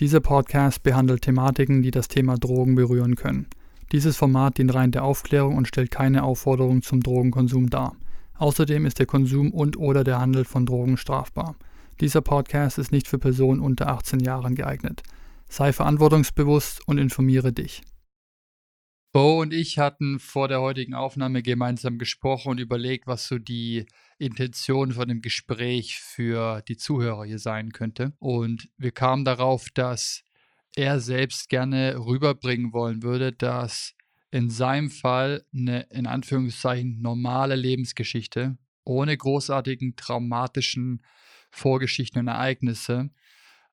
Dieser Podcast behandelt Thematiken, die das Thema Drogen berühren können. Dieses Format dient rein der Aufklärung und stellt keine Aufforderung zum Drogenkonsum dar. Außerdem ist der Konsum und/oder der Handel von Drogen strafbar. Dieser Podcast ist nicht für Personen unter 18 Jahren geeignet. Sei verantwortungsbewusst und informiere dich. Bo und ich hatten vor der heutigen Aufnahme gemeinsam gesprochen und überlegt, was so die Intention von dem Gespräch für die Zuhörer hier sein könnte. Und wir kamen darauf, dass er selbst gerne rüberbringen wollen würde, dass in seinem Fall eine in Anführungszeichen normale Lebensgeschichte ohne großartigen traumatischen Vorgeschichten und Ereignisse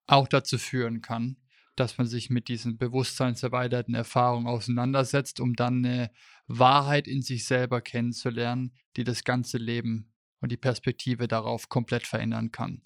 auch dazu führen kann, dass man sich mit diesen bewusstseinserweiterten Erfahrungen auseinandersetzt, um dann eine Wahrheit in sich selber kennenzulernen, die das ganze Leben und die Perspektive darauf komplett verändern kann.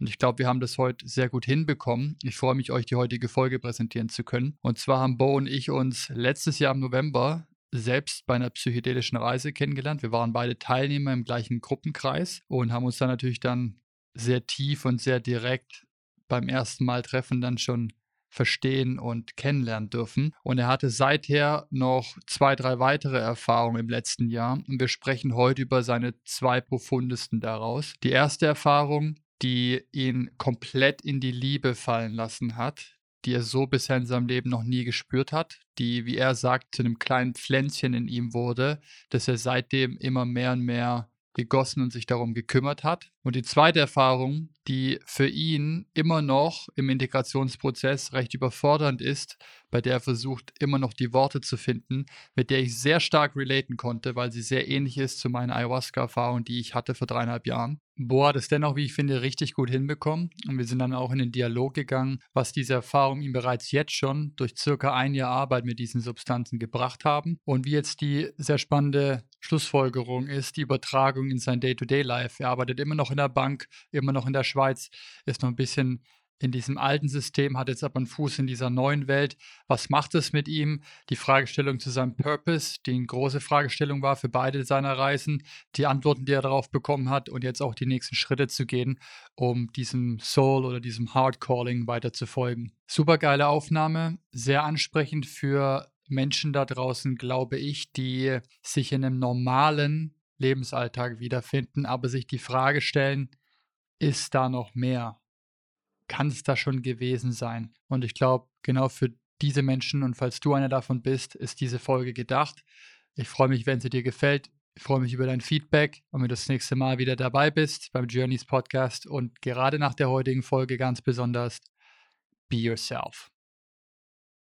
Und ich glaube, wir haben das heute sehr gut hinbekommen. Ich freue mich, euch die heutige Folge präsentieren zu können. Und zwar haben Bo und ich uns letztes Jahr im November selbst bei einer psychedelischen Reise kennengelernt. Wir waren beide Teilnehmer im gleichen Gruppenkreis und haben uns dann natürlich dann sehr tief und sehr direkt beim ersten Mal treffen dann schon verstehen und kennenlernen dürfen. Und er hatte seither noch zwei, drei weitere Erfahrungen im letzten Jahr. Und wir sprechen heute über seine zwei profundesten daraus. Die erste Erfahrung, die ihn komplett in die Liebe fallen lassen hat, die er so bisher in seinem Leben noch nie gespürt hat, die, wie er sagt, zu einem kleinen Pflänzchen in ihm wurde, dass er seitdem immer mehr und mehr gegossen und sich darum gekümmert hat. Und die zweite Erfahrung, die für ihn immer noch im Integrationsprozess recht überfordernd ist, bei der er versucht, immer noch die Worte zu finden, mit der ich sehr stark relaten konnte, weil sie sehr ähnlich ist zu meiner Ayahuasca-Erfahrung, die ich hatte vor dreieinhalb Jahren. Bo hat es dennoch, wie ich finde, richtig gut hinbekommen. Und wir sind dann auch in den Dialog gegangen, was diese Erfahrung ihm bereits jetzt schon durch circa ein Jahr Arbeit mit diesen Substanzen gebracht haben und wie jetzt die sehr spannende Schlussfolgerung ist, die Übertragung in sein Day-to-Day-Life. Er arbeitet immer noch in der Bank, immer noch in der Schweiz, ist noch ein bisschen in diesem alten System, hat jetzt aber einen Fuß in dieser neuen Welt. Was macht es mit ihm? Die Fragestellung zu seinem Purpose, die eine große Fragestellung war für beide seiner Reisen, die Antworten, die er darauf bekommen hat und jetzt auch die nächsten Schritte zu gehen, um diesem Soul oder diesem Heart Calling weiter zu folgen. Super geile Aufnahme, sehr ansprechend für Menschen da draußen, glaube ich, die sich in einem normalen Lebensalltag wiederfinden, aber sich die Frage stellen, ist da noch mehr? Kann es da schon gewesen sein? Und ich glaube, genau für diese Menschen und falls du einer davon bist, ist diese Folge gedacht. Ich freue mich, wenn sie dir gefällt. Ich freue mich über dein Feedback und wenn du das nächste Mal wieder dabei bist beim Journeys Podcast und gerade nach der heutigen Folge ganz besonders Be Yourself.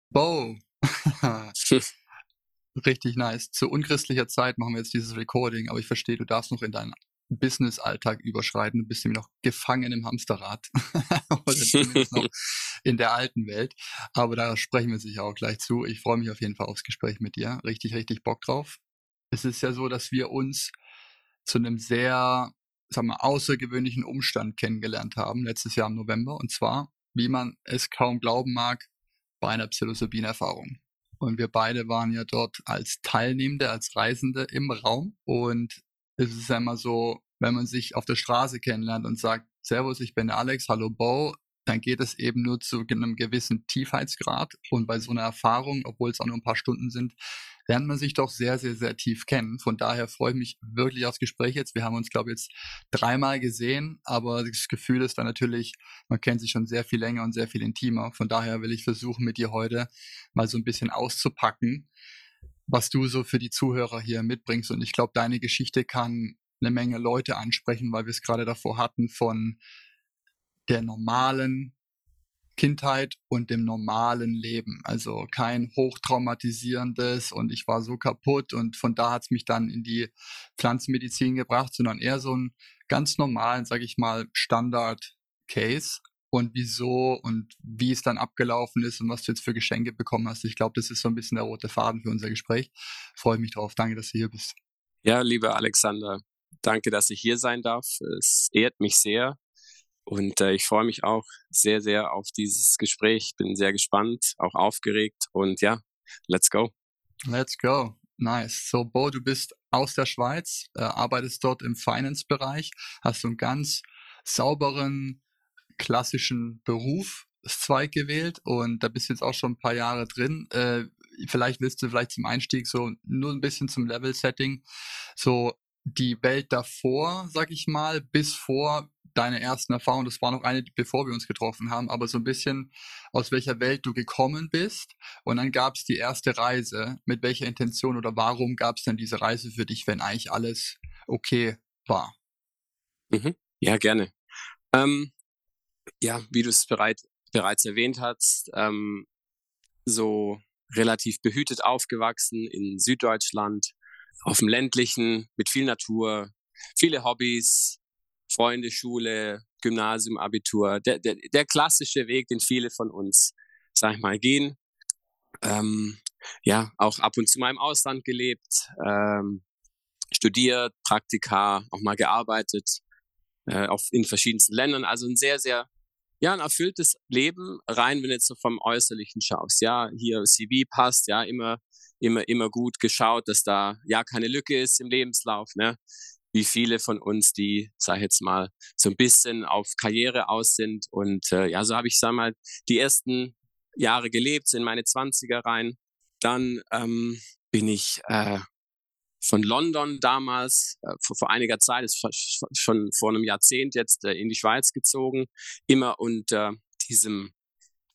Bo. Richtig nice. Zu unchristlicher Zeit machen wir jetzt dieses Recording, aber ich verstehe, du darfst noch in deinen Business-Alltag überschreiten. Du bist nämlich noch gefangen im Hamsterrad. Oder zumindest noch in der alten Welt. Aber da sprechen wir sicher auch gleich zu. Ich freue mich auf jeden Fall aufs Gespräch mit dir. Richtig, richtig Bock drauf. Es ist ja so, dass wir uns zu einem sehr, sagen wir, außergewöhnlichen Umstand kennengelernt haben, letztes Jahr im November. Und zwar, wie man es kaum glauben mag, bei einer Psilocybin-Erfahrung. Und wir beide waren ja dort als Teilnehmende, als Reisende im Raum. Und es ist ja immer so, wenn man sich auf der Straße kennenlernt und sagt, Servus, ich bin Alex, hallo Bo, dann geht es eben nur zu einem gewissen Tiefheitsgrad. Und bei so einer Erfahrung, obwohl es auch nur ein paar Stunden sind, lernt man sich doch sehr, sehr, sehr tief kennen. Von daher freue ich mich wirklich aufs Gespräch jetzt. Wir haben uns, glaube ich, jetzt dreimal gesehen, aber das Gefühl ist dann natürlich, man kennt sich schon sehr viel länger und sehr viel intimer. Von daher will ich versuchen, mit dir heute mal so ein bisschen auszupacken, was du so für die Zuhörer hier mitbringst. Und ich glaube, deine Geschichte kann eine Menge Leute ansprechen, weil wir es gerade davor hatten von der normalen Kindheit und dem normalen Leben. Also kein hochtraumatisierendes und ich war so kaputt und von da hat es mich dann in die Pflanzenmedizin gebracht, sondern eher so einen ganz normalen, sage ich mal, Standard-Case und wieso und wie es dann abgelaufen ist und was du jetzt für Geschenke bekommen hast. Ich glaube, das ist so ein bisschen der rote Faden für unser Gespräch. Freue mich drauf. Danke, dass du hier bist. Ja, lieber Alexander, danke, dass ich hier sein darf. Es ehrt mich sehr. Und äh, ich freue mich auch sehr, sehr auf dieses Gespräch. Bin sehr gespannt, auch aufgeregt. Und ja, let's go. Let's go. Nice. So, Bo, du bist aus der Schweiz, äh, arbeitest dort im Finance-Bereich, hast so einen ganz sauberen, klassischen Berufszweig gewählt und da bist du jetzt auch schon ein paar Jahre drin. Äh, vielleicht willst du vielleicht zum Einstieg so nur ein bisschen zum Level-Setting, so die Welt davor, sag ich mal, bis vor deine ersten Erfahrungen, das war noch eine, bevor wir uns getroffen haben, aber so ein bisschen aus welcher Welt du gekommen bist. Und dann gab es die erste Reise. Mit welcher Intention oder warum gab es denn diese Reise für dich, wenn eigentlich alles okay war? Mhm. Ja, gerne. Ähm, ja, wie du es bereit, bereits erwähnt hast, ähm, so relativ behütet aufgewachsen in Süddeutschland, auf dem ländlichen, mit viel Natur, viele Hobbys, Freunde, Schule, Gymnasium, Abitur. Der, der, der klassische Weg, den viele von uns, sag ich mal, gehen. Ähm, ja, auch ab und zu mal im Ausland gelebt, ähm, studiert, Praktika, auch mal gearbeitet, äh, auf, in verschiedensten Ländern. Also ein sehr, sehr ja, ein erfülltes Leben, rein, wenn du jetzt so vom Äußerlichen schaust. Ja, hier CV passt, ja, immer, immer, immer gut geschaut, dass da ja keine Lücke ist im Lebenslauf, ne? Wie viele von uns, die, sag ich jetzt mal, so ein bisschen auf Karriere aus sind. Und äh, ja, so habe ich, sag mal, die ersten Jahre gelebt, so in meine Zwanziger rein. Dann ähm, bin ich äh, von London damals, äh, vor, vor, einiger Zeit, ist schon vor einem Jahrzehnt jetzt äh, in die Schweiz gezogen, immer unter diesem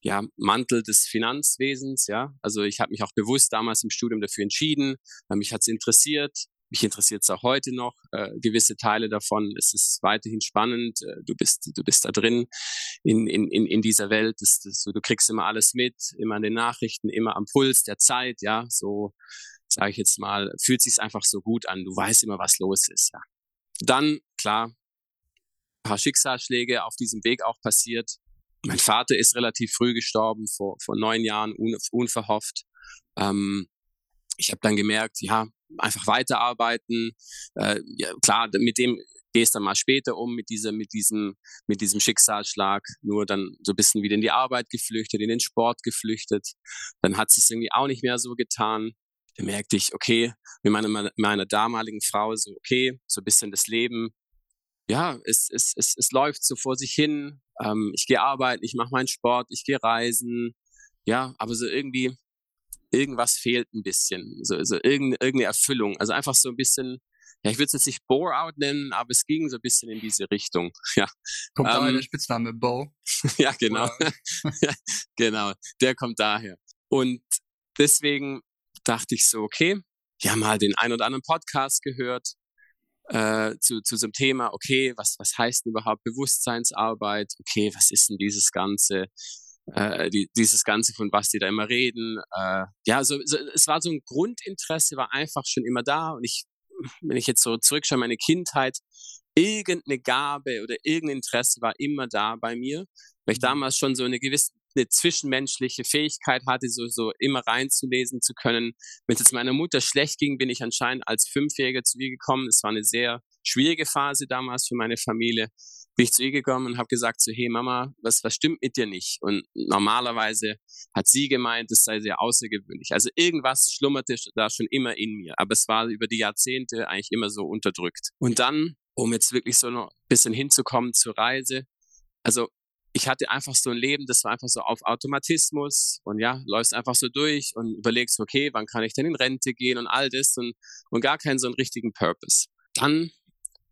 ja, Mantel des Finanzwesens, ja. Also ich habe mich auch bewusst damals im Studium dafür entschieden, äh, mich hat's interessiert, mich interessiert es auch heute noch, äh, gewisse Teile davon. Es ist weiterhin spannend. Äh, du bist, du bist da drin in, in, in, in dieser Welt. Das, das, du kriegst immer alles mit, immer an den Nachrichten, immer am Puls der Zeit, ja. So sage ich jetzt mal, fühlt sich einfach so gut an. Du weißt immer, was los ist. Ja. Dann, klar, ein paar Schicksalsschläge auf diesem Weg auch passiert. Mein Vater ist relativ früh gestorben, vor, vor neun Jahren, un, unverhofft. Ähm, ich habe dann gemerkt, ja, einfach weiterarbeiten. Äh, ja, klar, mit dem gehst dann mal später um mit dieser, mit diesem, mit diesem Schicksalsschlag, nur dann so ein bisschen wieder in die Arbeit geflüchtet, in den Sport geflüchtet. Dann hat es irgendwie auch nicht mehr so getan da merkte ich, okay, mit meiner, meiner damaligen Frau so, okay, so ein bisschen das Leben, ja, es, es, es, es läuft so vor sich hin. Ähm, ich gehe arbeiten, ich mache meinen Sport, ich gehe reisen, ja, aber so irgendwie, irgendwas fehlt ein bisschen, so, so irgendeine, irgendeine Erfüllung. Also einfach so ein bisschen, ja, ich würde es jetzt nicht Bore-out nennen, aber es ging so ein bisschen in diese Richtung. Ja. Kommt ähm, daher der Spitzname Bo? ja, genau. genau, der kommt daher. Und deswegen dachte ich so, okay, ja, mal den ein oder anderen Podcast gehört äh, zu, zu so einem Thema, okay, was, was heißt denn überhaupt Bewusstseinsarbeit? Okay, was ist denn dieses Ganze? Äh, die, dieses Ganze, von was die da immer reden. Äh, ja, so, so, es war so ein Grundinteresse, war einfach schon immer da. Und ich, wenn ich jetzt so zurückschaue, meine Kindheit, irgendeine Gabe oder irgendein Interesse war immer da bei mir, weil ich mhm. damals schon so eine gewisse eine zwischenmenschliche Fähigkeit hatte, so, so immer reinzulesen zu können. Wenn es jetzt meiner Mutter schlecht ging, bin ich anscheinend als Fünfjähriger zu ihr gekommen. Es war eine sehr schwierige Phase damals für meine Familie. Bin ich zu ihr gekommen und habe gesagt so, hey Mama, was, was stimmt mit dir nicht? Und normalerweise hat sie gemeint, es sei sehr außergewöhnlich. Also irgendwas schlummerte da schon immer in mir. Aber es war über die Jahrzehnte eigentlich immer so unterdrückt. Und dann, um jetzt wirklich so noch ein bisschen hinzukommen zur Reise, also ich hatte einfach so ein Leben, das war einfach so auf Automatismus und ja, läufst einfach so durch und überlegst, okay, wann kann ich denn in Rente gehen und all das und, und gar keinen so einen richtigen Purpose. Dann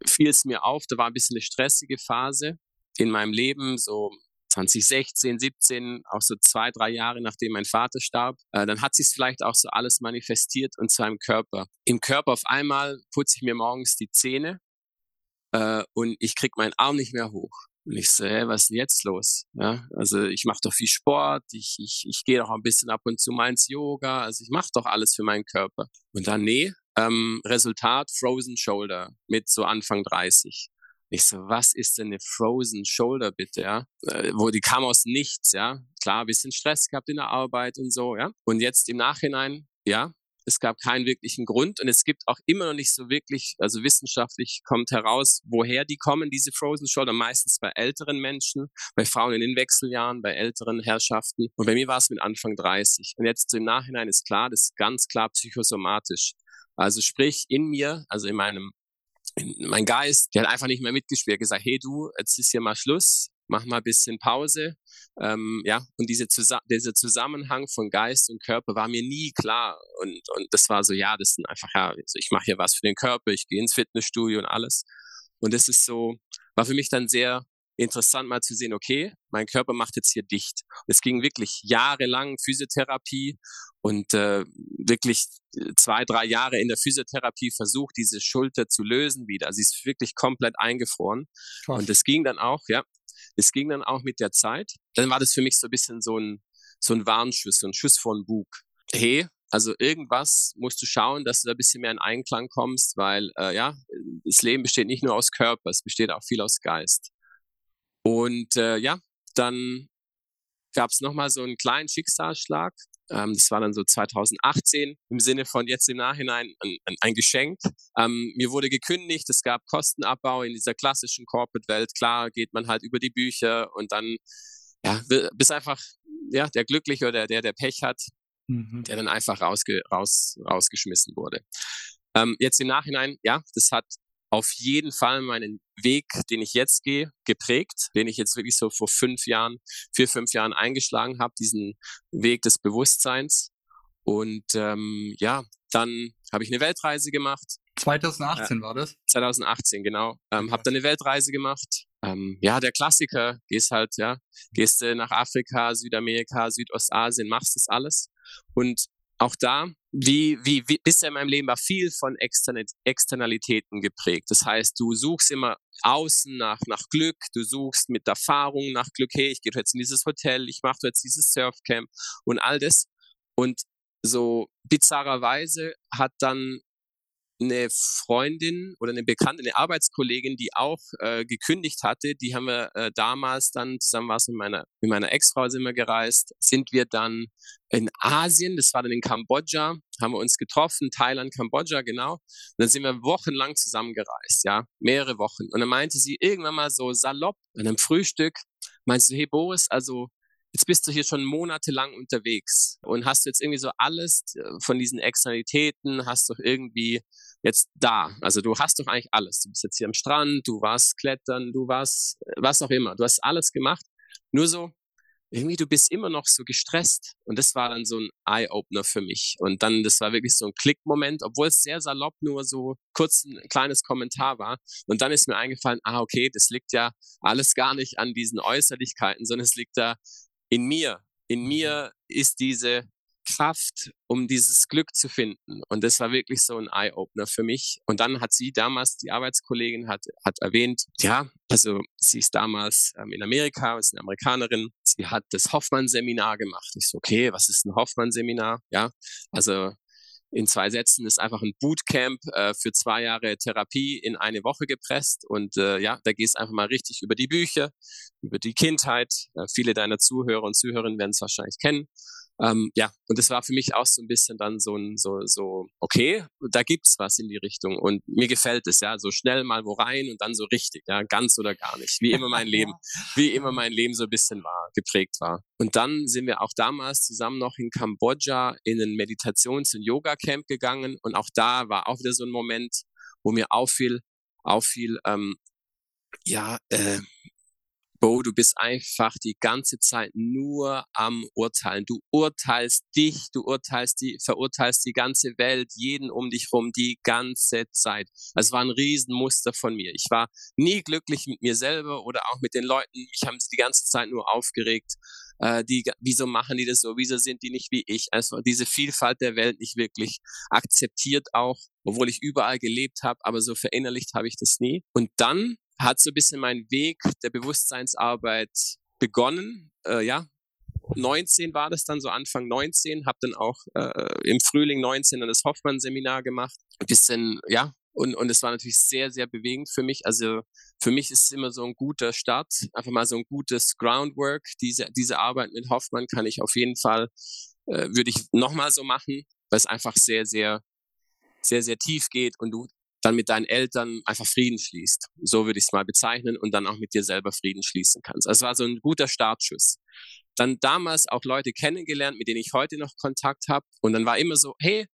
fiel es mir auf, da war ein bisschen eine stressige Phase in meinem Leben, so 2016, 17, auch so zwei, drei Jahre nachdem mein Vater starb, äh, dann hat sich vielleicht auch so alles manifestiert und zwar im Körper. Im Körper auf einmal putze ich mir morgens die Zähne äh, und ich krieg meinen Arm nicht mehr hoch. Und ich so, hä, was ist denn jetzt los? Ja, also ich mache doch viel Sport, ich, ich, ich gehe doch ein bisschen ab und zu mal ins Yoga, also ich mache doch alles für meinen Körper. Und dann, nee, ähm, Resultat Frozen Shoulder mit so Anfang 30. Ich so, was ist denn eine Frozen Shoulder bitte, ja? Äh, wo die kam aus nichts, ja? Klar, bisschen Stress gehabt in der Arbeit und so, ja? Und jetzt im Nachhinein, ja, es gab keinen wirklichen Grund und es gibt auch immer noch nicht so wirklich, also wissenschaftlich kommt heraus, woher die kommen, diese Frozen Shoulder, meistens bei älteren Menschen, bei Frauen in den Wechseljahren, bei älteren Herrschaften. Und bei mir war es mit Anfang 30. Und jetzt im Nachhinein ist klar, das ist ganz klar psychosomatisch. Also sprich in mir, also in meinem mein Geist, der hat einfach nicht mehr mitgespielt, gesagt, hey du, jetzt ist hier mal Schluss, mach mal ein bisschen Pause. Ähm, ja, und diese Zusa dieser Zusammenhang von Geist und Körper war mir nie klar. Und, und das war so, ja, das sind einfach, ja, also ich mache hier was für den Körper, ich gehe ins Fitnessstudio und alles. Und das ist so, war für mich dann sehr interessant mal zu sehen, okay, mein Körper macht jetzt hier dicht. Es ging wirklich jahrelang Physiotherapie und äh, wirklich zwei, drei Jahre in der Physiotherapie versucht, diese Schulter zu lösen wieder. Sie ist wirklich komplett eingefroren. Krass. Und es ging dann auch, ja, es ging dann auch mit der Zeit. Dann war das für mich so ein bisschen so ein, so ein Warnschuss, so ein Schuss von Bug. Hey, also irgendwas musst du schauen, dass du da ein bisschen mehr in Einklang kommst, weil äh, ja, das Leben besteht nicht nur aus Körper, es besteht auch viel aus Geist. Und äh, ja, dann gab es nochmal so einen kleinen Schicksalsschlag. Ähm, das war dann so 2018 im Sinne von jetzt im Nachhinein ein, ein, Geschenk. Ähm, mir wurde gekündigt, es gab Kostenabbau in dieser klassischen Corporate-Welt. Klar geht man halt über die Bücher und dann ja, bist einfach ja, der Glückliche oder der, der Pech hat, mhm. der dann einfach rausge, raus, rausgeschmissen wurde. Ähm, jetzt im Nachhinein, ja, das hat auf jeden Fall meinen Weg, den ich jetzt gehe, geprägt, den ich jetzt wirklich so vor fünf Jahren, vier, fünf Jahren eingeschlagen habe, diesen Weg des Bewusstseins. Und ähm, ja, dann habe ich eine Weltreise gemacht. 2018 äh, war das? 2018, genau. Ähm, habe dann eine Weltreise gemacht. Ähm, ja, der Klassiker, gehst halt, ja, gehst äh, nach Afrika, Südamerika, Südostasien, machst das alles. Und auch da, wie, wie, wie bisher in meinem Leben war viel von Externalitäten geprägt. Das heißt, du suchst immer außen nach, nach Glück, du suchst mit Erfahrung nach Glück, hey, ich gehe jetzt in dieses Hotel, ich mache jetzt dieses Surfcamp und all das. Und so bizarrerweise hat dann eine Freundin oder eine Bekannte, eine Arbeitskollegin, die auch äh, gekündigt hatte, die haben wir äh, damals dann zusammen was mit meiner mit meiner Ex-Frau sind wir gereist, sind wir dann in Asien, das war dann in Kambodscha, haben wir uns getroffen, Thailand, Kambodscha, genau. Und dann sind wir wochenlang zusammengereist, ja, mehrere Wochen. Und dann meinte sie irgendwann mal so salopp an einem Frühstück, meinst du, hey Boris, also jetzt bist du hier schon monatelang unterwegs und hast jetzt irgendwie so alles äh, von diesen Externalitäten, hast doch irgendwie jetzt da. Also du hast doch eigentlich alles. Du bist jetzt hier am Strand, du warst klettern, du warst was auch immer. Du hast alles gemacht. Nur so, irgendwie du bist immer noch so gestresst. Und das war dann so ein Eye-Opener für mich. Und dann, das war wirklich so ein Klick-Moment, obwohl es sehr salopp nur so kurz ein kleines Kommentar war. Und dann ist mir eingefallen, ah, okay, das liegt ja alles gar nicht an diesen Äußerlichkeiten, sondern es liegt da in mir. In mhm. mir ist diese Kraft, um dieses Glück zu finden. Und das war wirklich so ein Eye-Opener für mich. Und dann hat sie damals, die Arbeitskollegin hat, hat erwähnt, ja, also sie ist damals ähm, in Amerika, ist eine Amerikanerin. Sie hat das Hoffmann-Seminar gemacht. Ich so, okay, was ist ein Hoffmann-Seminar? Ja, also in zwei Sätzen ist einfach ein Bootcamp äh, für zwei Jahre Therapie in eine Woche gepresst. Und äh, ja, da gehst einfach mal richtig über die Bücher, über die Kindheit. Äh, viele deiner Zuhörer und Zuhörerinnen werden es wahrscheinlich kennen. Ähm, ja, und das war für mich auch so ein bisschen dann so ein, so, so, okay, da gibt's was in die Richtung und mir gefällt es, ja, so schnell mal wo rein und dann so richtig, ja, ganz oder gar nicht, wie immer mein Leben, wie immer mein Leben so ein bisschen war, geprägt war. Und dann sind wir auch damals zusammen noch in Kambodscha in ein Meditations- und Yoga-Camp gegangen und auch da war auch wieder so ein Moment, wo mir auffiel, auffiel, ähm, ja, äh, Bo, du bist einfach die ganze Zeit nur am Urteilen. Du urteilst dich, du urteilst die, verurteilst die ganze Welt, jeden um dich rum, die ganze Zeit. Das war ein Riesenmuster von mir. Ich war nie glücklich mit mir selber oder auch mit den Leuten. Mich haben sie die ganze Zeit nur aufgeregt. Äh, die, wieso machen die das so? Wieso sind die nicht wie ich? Also diese Vielfalt der Welt nicht wirklich akzeptiert auch, obwohl ich überall gelebt habe, aber so verinnerlicht habe ich das nie. Und dann hat so ein bisschen mein Weg der Bewusstseinsarbeit begonnen. Äh, ja, 19 war das dann, so Anfang 19, habe dann auch äh, im Frühling 19 dann das Hoffmann-Seminar gemacht. Ein bisschen, ja, und, und es war natürlich sehr, sehr bewegend für mich. Also für mich ist es immer so ein guter Start, einfach mal so ein gutes Groundwork. Diese, diese Arbeit mit Hoffmann kann ich auf jeden Fall, äh, würde ich nochmal so machen, weil es einfach sehr, sehr, sehr, sehr tief geht und du dann mit deinen Eltern einfach Frieden schließt. So würde ich es mal bezeichnen und dann auch mit dir selber Frieden schließen kannst. Also es war so ein guter Startschuss. Dann damals auch Leute kennengelernt, mit denen ich heute noch Kontakt habe. Und dann war immer so, hey,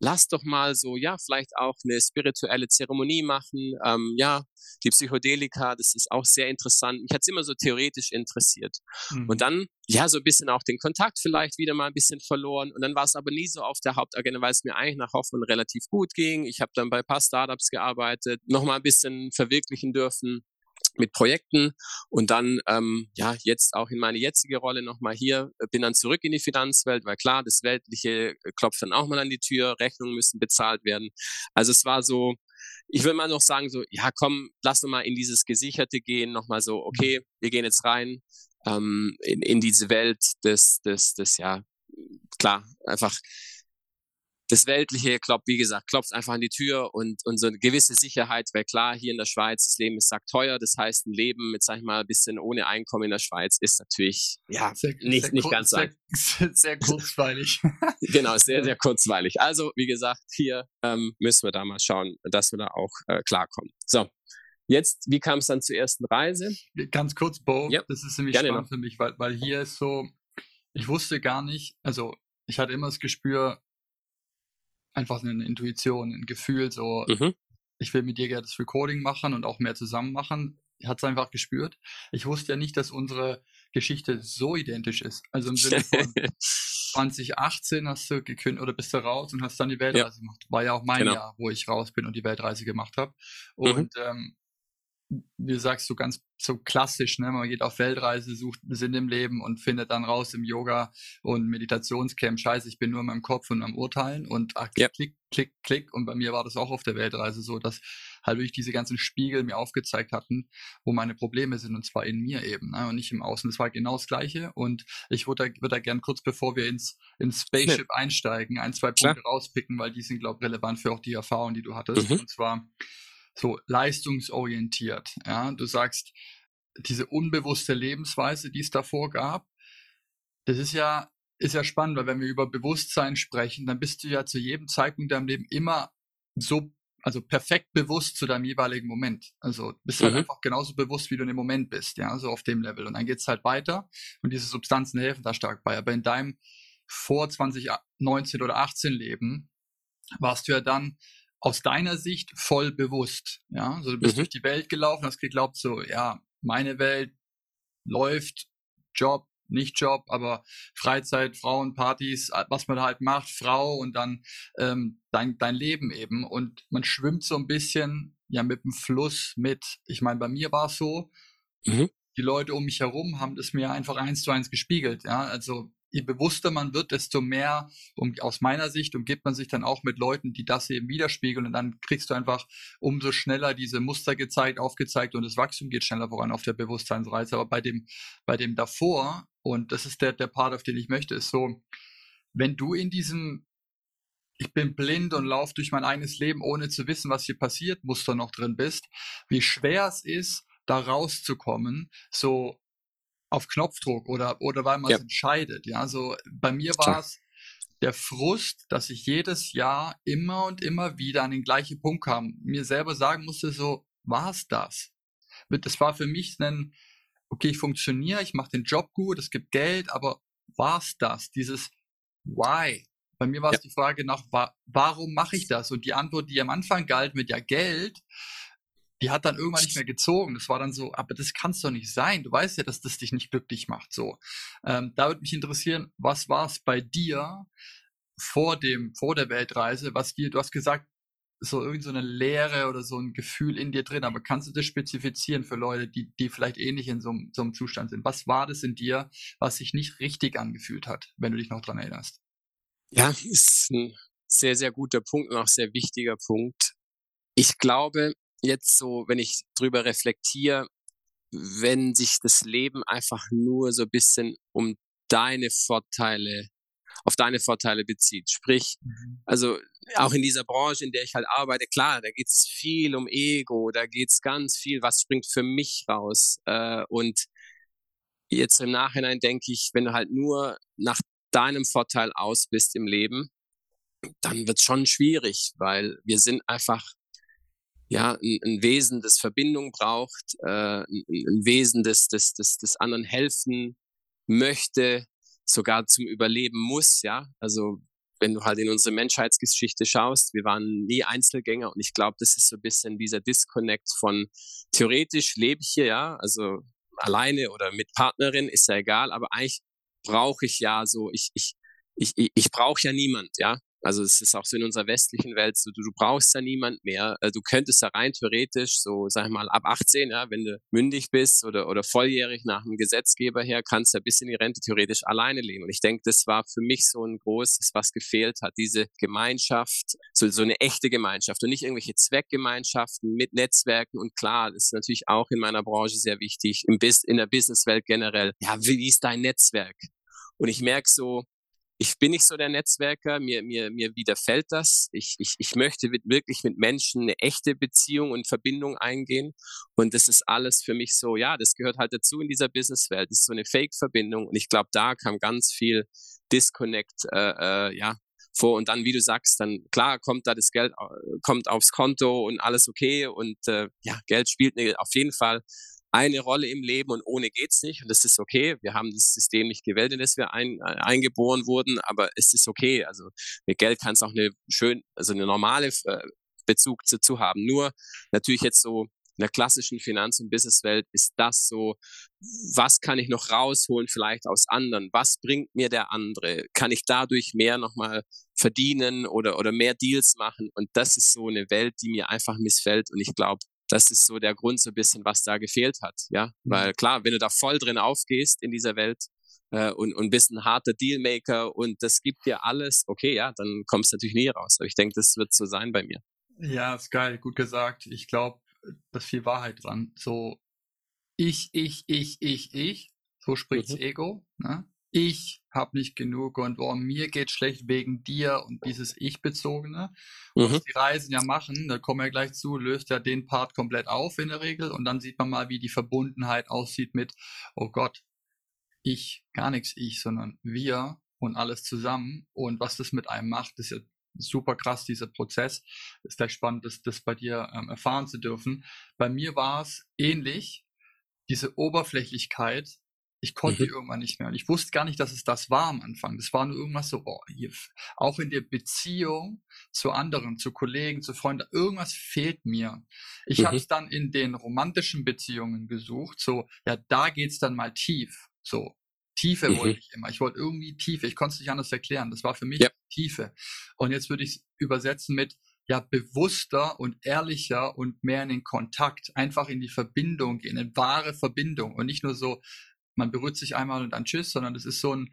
lass doch mal so, ja, vielleicht auch eine spirituelle Zeremonie machen. Ähm, ja, die Psychedelika, das ist auch sehr interessant. Mich hat es immer so theoretisch interessiert. Mhm. Und dann, ja, so ein bisschen auch den Kontakt vielleicht wieder mal ein bisschen verloren. Und dann war es aber nie so auf der Hauptagenda, weil es mir eigentlich nach Hoffnung relativ gut ging. Ich habe dann bei ein paar Startups gearbeitet, nochmal ein bisschen verwirklichen dürfen mit Projekten und dann ähm, ja jetzt auch in meine jetzige Rolle nochmal hier äh, bin dann zurück in die Finanzwelt, weil klar das Weltliche äh, klopft dann auch mal an die Tür, Rechnungen müssen bezahlt werden. Also es war so, ich will mal noch sagen so, ja komm, lass uns mal in dieses Gesicherte gehen, nochmal so, okay, wir gehen jetzt rein ähm, in, in diese Welt des, des, des ja klar einfach das Weltliche klopft, wie gesagt, klopft einfach an die Tür und, und so eine gewisse Sicherheit, weil klar, hier in der Schweiz, das Leben ist sagt teuer, das heißt, ein Leben mit, sag ich mal, ein bisschen ohne Einkommen in der Schweiz ist natürlich, ja, sehr, nicht, sehr nicht ganz. Sehr, sehr kurzweilig. genau, sehr, sehr kurzweilig. Also, wie gesagt, hier ähm, müssen wir da mal schauen, dass wir da auch äh, klarkommen. So. Jetzt, wie kam es dann zur ersten Reise? Ganz kurz, Bo, ja. das ist nämlich spannend noch. für mich, weil, weil hier ist so, ich wusste gar nicht, also ich hatte immer das Gespür, einfach eine Intuition, ein Gefühl, so, mhm. ich will mit dir gerne das Recording machen und auch mehr zusammen machen. Hat es einfach gespürt. Ich wusste ja nicht, dass unsere Geschichte so identisch ist. Also im Sinne von 2018 hast du gekündigt oder bist du raus und hast dann die Weltreise ja. gemacht. War ja auch mein genau. Jahr, wo ich raus bin und die Weltreise gemacht habe. Mhm. Und mhm. ähm, wie sagst du, ganz so klassisch, ne? Man geht auf Weltreise, sucht Sinn im Leben und findet dann raus im Yoga und Meditationscamp, scheiße, ich bin nur in meinem Kopf und am Urteilen und ach, klick, ja. klick, klick. Und bei mir war das auch auf der Weltreise so, dass halt wirklich diese ganzen Spiegel mir aufgezeigt hatten, wo meine Probleme sind und zwar in mir eben ne? und nicht im Außen. Das war genau das Gleiche und ich würde da, würd da gern kurz, bevor wir ins, ins Spaceship ja. einsteigen, ein, zwei Punkte Klar. rauspicken, weil die sind, glaube ich, relevant für auch die Erfahrung, die du hattest. Mhm. Und zwar so leistungsorientiert. Ja, du sagst, diese unbewusste Lebensweise, die es davor gab, das ist ja, ist ja spannend, weil wenn wir über Bewusstsein sprechen, dann bist du ja zu jedem Zeitpunkt deinem Leben immer so, also perfekt bewusst zu deinem jeweiligen Moment. Also bist halt mhm. halt einfach genauso bewusst, wie du in dem Moment bist, ja, so auf dem Level. Und dann geht's halt weiter und diese Substanzen helfen da stark bei. Aber in deinem vor 2019 oder 18 Leben warst du ja dann aus deiner Sicht voll bewusst. Ja, also du bist mhm. durch die Welt gelaufen, hast geglaubt so, ja, meine Welt läuft, Job, nicht Job, aber Freizeit, Frauen, Partys, was man halt macht, Frau und dann ähm, dein, dein Leben eben. Und man schwimmt so ein bisschen ja mit dem Fluss mit. Ich meine, bei mir war es so, mhm. die Leute um mich herum haben das mir einfach eins zu eins gespiegelt. Ja, also je bewusster man wird, desto mehr, um, aus meiner Sicht, umgibt man sich dann auch mit Leuten, die das eben widerspiegeln und dann kriegst du einfach umso schneller diese Muster gezeigt, aufgezeigt und das Wachstum geht schneller voran auf der Bewusstseinsreise. Aber bei dem, bei dem davor, und das ist der, der Part, auf den ich möchte, ist so, wenn du in diesem ich bin blind und laufe durch mein eigenes Leben, ohne zu wissen, was hier passiert, Muster noch drin bist, wie schwer es ist, da rauszukommen, so auf Knopfdruck oder, oder weil man es ja. entscheidet. Ja, so bei mir war es der Frust, dass ich jedes Jahr immer und immer wieder an den gleichen Punkt kam, mir selber sagen musste, so, war es das? Das war für mich ein, okay, ich funktioniere, ich mache den Job gut, es gibt Geld, aber war es das? Dieses Why? Bei mir war es ja. die Frage nach, warum mache ich das? Und die Antwort, die am Anfang galt mit ja Geld, die hat dann irgendwann nicht mehr gezogen. Das war dann so, aber das kann es doch nicht sein. Du weißt ja, dass das dich nicht glücklich macht. So, ähm, da würde mich interessieren, was war es bei dir vor dem, vor der Weltreise, was dir, du hast gesagt, so irgend so eine Leere oder so ein Gefühl in dir drin, aber kannst du das spezifizieren für Leute, die, die vielleicht ähnlich in so, so einem Zustand sind? Was war das in dir, was sich nicht richtig angefühlt hat, wenn du dich noch dran erinnerst? Ja, ist ein sehr, sehr guter Punkt und auch sehr wichtiger Punkt. Ich glaube, jetzt so, wenn ich drüber reflektiere, wenn sich das Leben einfach nur so ein bisschen um deine Vorteile, auf deine Vorteile bezieht. Sprich, mhm. also auch in dieser Branche, in der ich halt arbeite, klar, da geht's viel um Ego, da geht's ganz viel, was springt für mich raus. Äh, und jetzt im Nachhinein denke ich, wenn du halt nur nach deinem Vorteil aus bist im Leben, dann wird's schon schwierig, weil wir sind einfach ja, ein, ein Wesen, das Verbindung braucht, äh, ein, Wesen, das, das, das, das anderen helfen möchte, sogar zum Überleben muss, ja. Also wenn du halt in unsere Menschheitsgeschichte schaust, wir waren nie Einzelgänger und ich glaube, das ist so ein bisschen dieser Disconnect von theoretisch lebe ich hier, ja, also alleine oder mit Partnerin, ist ja egal, aber eigentlich brauche ich ja so, ich, ich, ich, ich brauche ja niemand, ja. Also es ist auch so in unserer westlichen Welt so, du, du brauchst ja niemand mehr. Äh, du könntest ja rein theoretisch, so sag ich mal, ab 18, ja, wenn du mündig bist oder, oder volljährig nach dem Gesetzgeber her, kannst du ja bis in die Rente theoretisch alleine leben. Und ich denke, das war für mich so ein großes, was gefehlt hat, diese Gemeinschaft, so, so eine echte Gemeinschaft und nicht irgendwelche Zweckgemeinschaften mit Netzwerken. Und klar, das ist natürlich auch in meiner Branche sehr wichtig, im in der Businesswelt generell. Ja, wie ist dein Netzwerk? Und ich merke so, ich bin nicht so der Netzwerker, mir, mir, mir widerfällt das. Ich, ich, ich möchte wirklich mit Menschen eine echte Beziehung und Verbindung eingehen. Und das ist alles für mich so, ja, das gehört halt dazu in dieser Businesswelt. Das ist so eine Fake-Verbindung. Und ich glaube, da kam ganz viel Disconnect, äh, äh, ja, vor. Und dann, wie du sagst, dann klar kommt da das Geld, äh, kommt aufs Konto und alles okay. Und äh, ja, Geld spielt auf jeden Fall eine Rolle im Leben und ohne geht's nicht. Und das ist okay. Wir haben das System nicht gewählt, in das wir ein, äh, eingeboren wurden, aber es ist okay. Also mit Geld kann es auch eine schön, also eine normale äh, Bezug dazu haben. Nur natürlich jetzt so in der klassischen Finanz- und Businesswelt ist das so, was kann ich noch rausholen vielleicht aus anderen? Was bringt mir der andere? Kann ich dadurch mehr nochmal verdienen oder, oder mehr Deals machen? Und das ist so eine Welt, die mir einfach missfällt. Und ich glaube, das ist so der Grund so ein bisschen, was da gefehlt hat, ja, mhm. weil klar, wenn du da voll drin aufgehst in dieser Welt äh, und, und bist ein harter Dealmaker und das gibt dir alles, okay, ja, dann kommst du natürlich nie raus. Aber ich denke, das wird so sein bei mir. Ja, ist geil, gut gesagt. Ich glaube, da ist viel Wahrheit dran. So, ich, ich, ich, ich, ich, so spricht's mhm. Ego, ne? Ich habe nicht genug und oh, mir geht schlecht wegen dir und dieses Ich-Bezogene. Mhm. Was die Reisen ja machen, da kommen wir gleich zu, löst ja den Part komplett auf in der Regel und dann sieht man mal, wie die Verbundenheit aussieht mit, oh Gott, ich, gar nichts ich, sondern wir und alles zusammen und was das mit einem macht, ist ja super krass, dieser Prozess. Ist gleich spannend, das, das bei dir ähm, erfahren zu dürfen. Bei mir war es ähnlich, diese Oberflächlichkeit ich konnte mhm. irgendwann nicht mehr. Und ich wusste gar nicht, dass es das war am Anfang. Das war nur irgendwas so, oh, hier, auch in der Beziehung zu anderen, zu Kollegen, zu Freunden, irgendwas fehlt mir. Ich mhm. habe es dann in den romantischen Beziehungen gesucht, so, ja, da geht's dann mal tief. So, Tiefe mhm. wollte ich immer. Ich wollte irgendwie Tiefe. Ich konnte es nicht anders erklären. Das war für mich ja. Tiefe. Und jetzt würde ich es übersetzen mit, ja, bewusster und ehrlicher und mehr in den Kontakt, einfach in die Verbindung gehen, in wahre Verbindung und nicht nur so, man berührt sich einmal und dann tschüss, sondern es ist so ein,